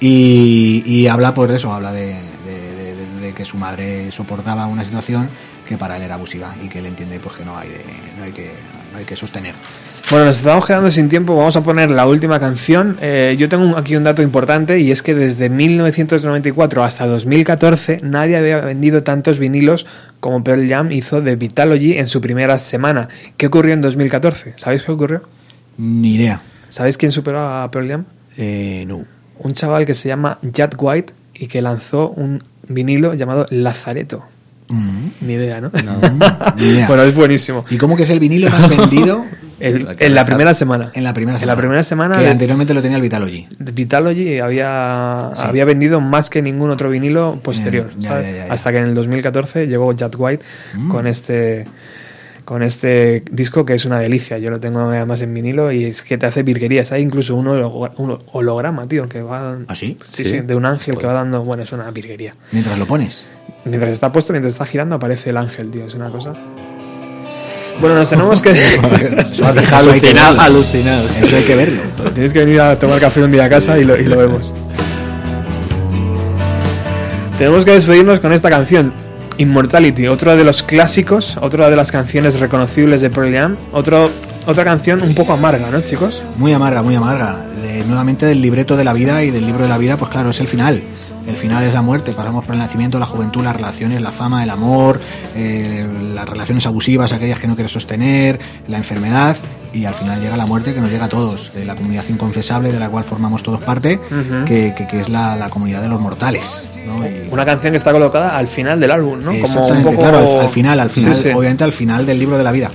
Y, y habla pues de eso, habla de, que su madre soportaba una situación que para él era abusiva y que él entiende pues que no hay, de- no hay, que, hay que sostener. Bueno, nos estamos quedando sin tiempo, vamos a poner la última canción. Eh, yo tengo aquí un dato importante y es que desde 1994 hasta 2014 nadie había vendido tantos vinilos como Pearl Jam hizo de Vitalogy en su primera semana. ¿Qué ocurrió en 2014? ¿Sabéis qué ocurrió? Ni idea. ¿Sabéis quién superó a Pearl Jam? Eh, no. Un chaval que se llama Jack White y que lanzó un vinilo llamado Lazareto. Mm. Ni idea, ¿no? Ni idea. bueno, es buenísimo. ¿Y cómo que es el vinilo más vendido El- en la primera semana. en la primera En semana? la primera semana Que de- anteriormente lo tenía el Vitalogy. Vitalogy había, Sí. había vendido más que ningún otro vinilo posterior, Ya, ya, ¿sabes? ya, ya, ya. hasta que en el 2014 llegó Jack White Mm. con este con este disco que es una delicia. Yo lo tengo además en vinilo y es que te hace virguerías. Hay incluso un, un holograma, tío, que va ¿Ah, sí? sí, Sí. sí, de un ángel que va dando, bueno, es una virguería. Mientras lo pones. Mientras está puesto, mientras está girando aparece el ángel, tío, es una cosa. Bueno, nos tenemos que- Alucinado, alucinado. Eso hay que verlo. Tienes que venir a tomar café un día a casa y lo, y lo vemos. Tenemos que despedirnos con esta canción, Immortality, otro de los clásicos, otra de las canciones reconocibles de Pearl Jam, otra canción un poco amarga, ¿no, chicos? Muy amarga, muy amarga. De- nuevamente del libreto de la vida y del libro de la vida, pues claro, es el final. El final es la muerte. Pasamos por el nacimiento, la juventud, las relaciones, la fama, el amor, eh, las relaciones abusivas, aquellas que no quieres sostener, la enfermedad y al final llega la muerte que nos llega a todos, de la comunidad inconfesable de la cual formamos todos parte, que, que- que es la, la comunidad de los mortales. ¿no? Y- Una canción que está colocada al final del álbum, ¿no? Como un Exactamente, poco... claro, al, al final, al final, Sí, sí. obviamente al final del libro de la vida.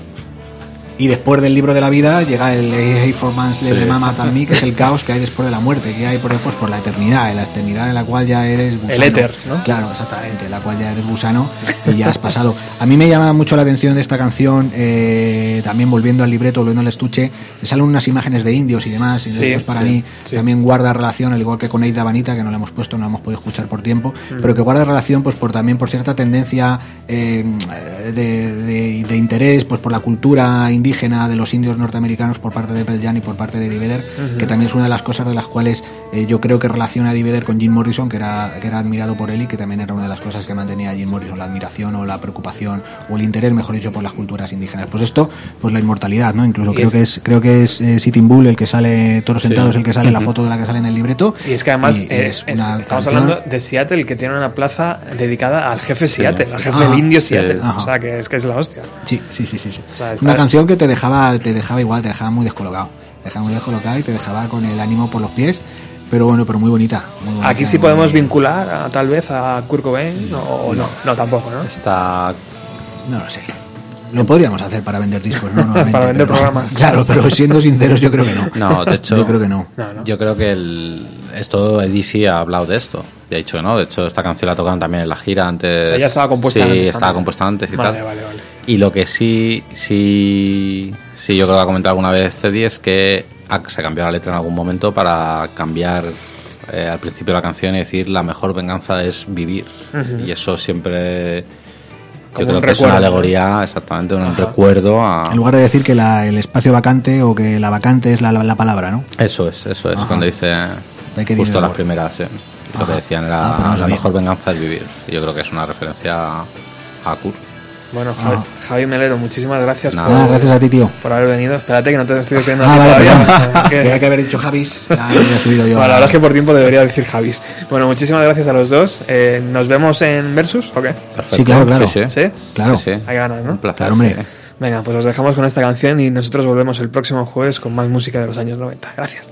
Y después del libro de la vida llega el Hey for Mans de Sí. Mama Tammy, que es el caos que hay después de la muerte, que hay por después por la eternidad, en la eternidad en la cual ya eres gusano. El éter, ¿no? Claro, exactamente, en la cual ya eres gusano y ya has pasado. A mí me llama mucho la atención de esta canción, eh, también volviendo al libreto, volviendo al estuche, te salen unas imágenes de indios y demás, y Sí, para sí, mí también guarda relación, al igual que con Eida Vanita, que no la hemos puesto, no la hemos podido escuchar por tiempo, pero que guarda relación pues por también por cierta tendencia eh, de, de- de interés pues por la cultura indígena indígena de los indios norteamericanos por parte de Pearl Jam y por parte de Eddie Vedder, Ujú. que también es una de las cosas de las cuales eh, yo creo que relaciona a Eddie Vedder con Jim Morrison, que era, que era admirado por él y que también era una de las cosas que mantenía Jim Morrison, la admiración o la preocupación o el interés, mejor dicho, por las culturas indígenas. Pues esto, pues la inmortalidad, ¿no? Incluso creo es- que es creo que es eh, Sitting Bull el que sale, Toro Sí. Sentado es el que sale, la Ujú. foto de la que sale en el libreto. Y es que además Y es- es- una estamos canción- hablando de Seattle, que tiene una plaza dedicada al jefe Seattle, al jefe Ajá. del indio Sí. Seattle. Ajá. O sea, que es que es la hostia. Sí, sí, sí, sí. sí. O sea, Una canción que te dejaba, te dejaba igual, te dejaba muy descolocado. Te dejaba muy descolocado y te dejaba con el ánimo por los pies. Pero bueno, pero muy bonita. muy bonita, Aquí sí podemos vincular a- tal vez a Kurt Cobain o no, no tampoco, ¿no? Está No lo sé. Lo podríamos hacer para vender discos, ¿no? Para vender pero- programas. Claro, pero siendo sinceros, yo creo que no. No, de hecho, Yo creo que no. No, no. Yo creo que el, esto Eddie sí ha hablado de esto. Y ha dicho que no. De hecho, esta canción la tocaron también en la gira antes. O sea, ya estaba compuesta sí, antes estaba también. compuesta antes y Vale, tal. vale, vale. Y lo que sí, sí, sí, yo creo que ha comentado alguna vez Eddie es que ha- se cambió la letra en algún momento para cambiar eh, al principio de la canción y decir la mejor venganza es vivir. Y eso siempre. Como yo creo que es una alegoría, exactamente, un Ajá. recuerdo a. En lugar de decir que la- el espacio vacante o que la vacante es la, la- la palabra, ¿no? Eso es, eso es, Ajá. cuando dice justo las primeras, sí. Lo que decían Ah, era no la mejor venganza es vivir. Y Yo creo que es una referencia a, a Kurt. Bueno, Javi, Javi Melero, muchísimas gracias Nada. por, Nada, gracias a ti, tío. por haber venido. Espérate que no te estoy diciendo Ah, vale, todavía. perdón. Que- Tenía que haber dicho Javis. Ya subido yo. Bueno, la verdad es que por tiempo debería decir Javis. Bueno, muchísimas gracias a los dos. Eh, ¿Nos vemos en Versus o qué? Perfecto. Sí, claro, claro. Sí, sí. ¿Sí? Claro. Sí, sí. Hay ganas, ¿no? Un placer. Claro, hombre. sí. Venga, pues os dejamos con esta canción y nosotros volvemos el próximo jueves con más música de los años 90. Gracias.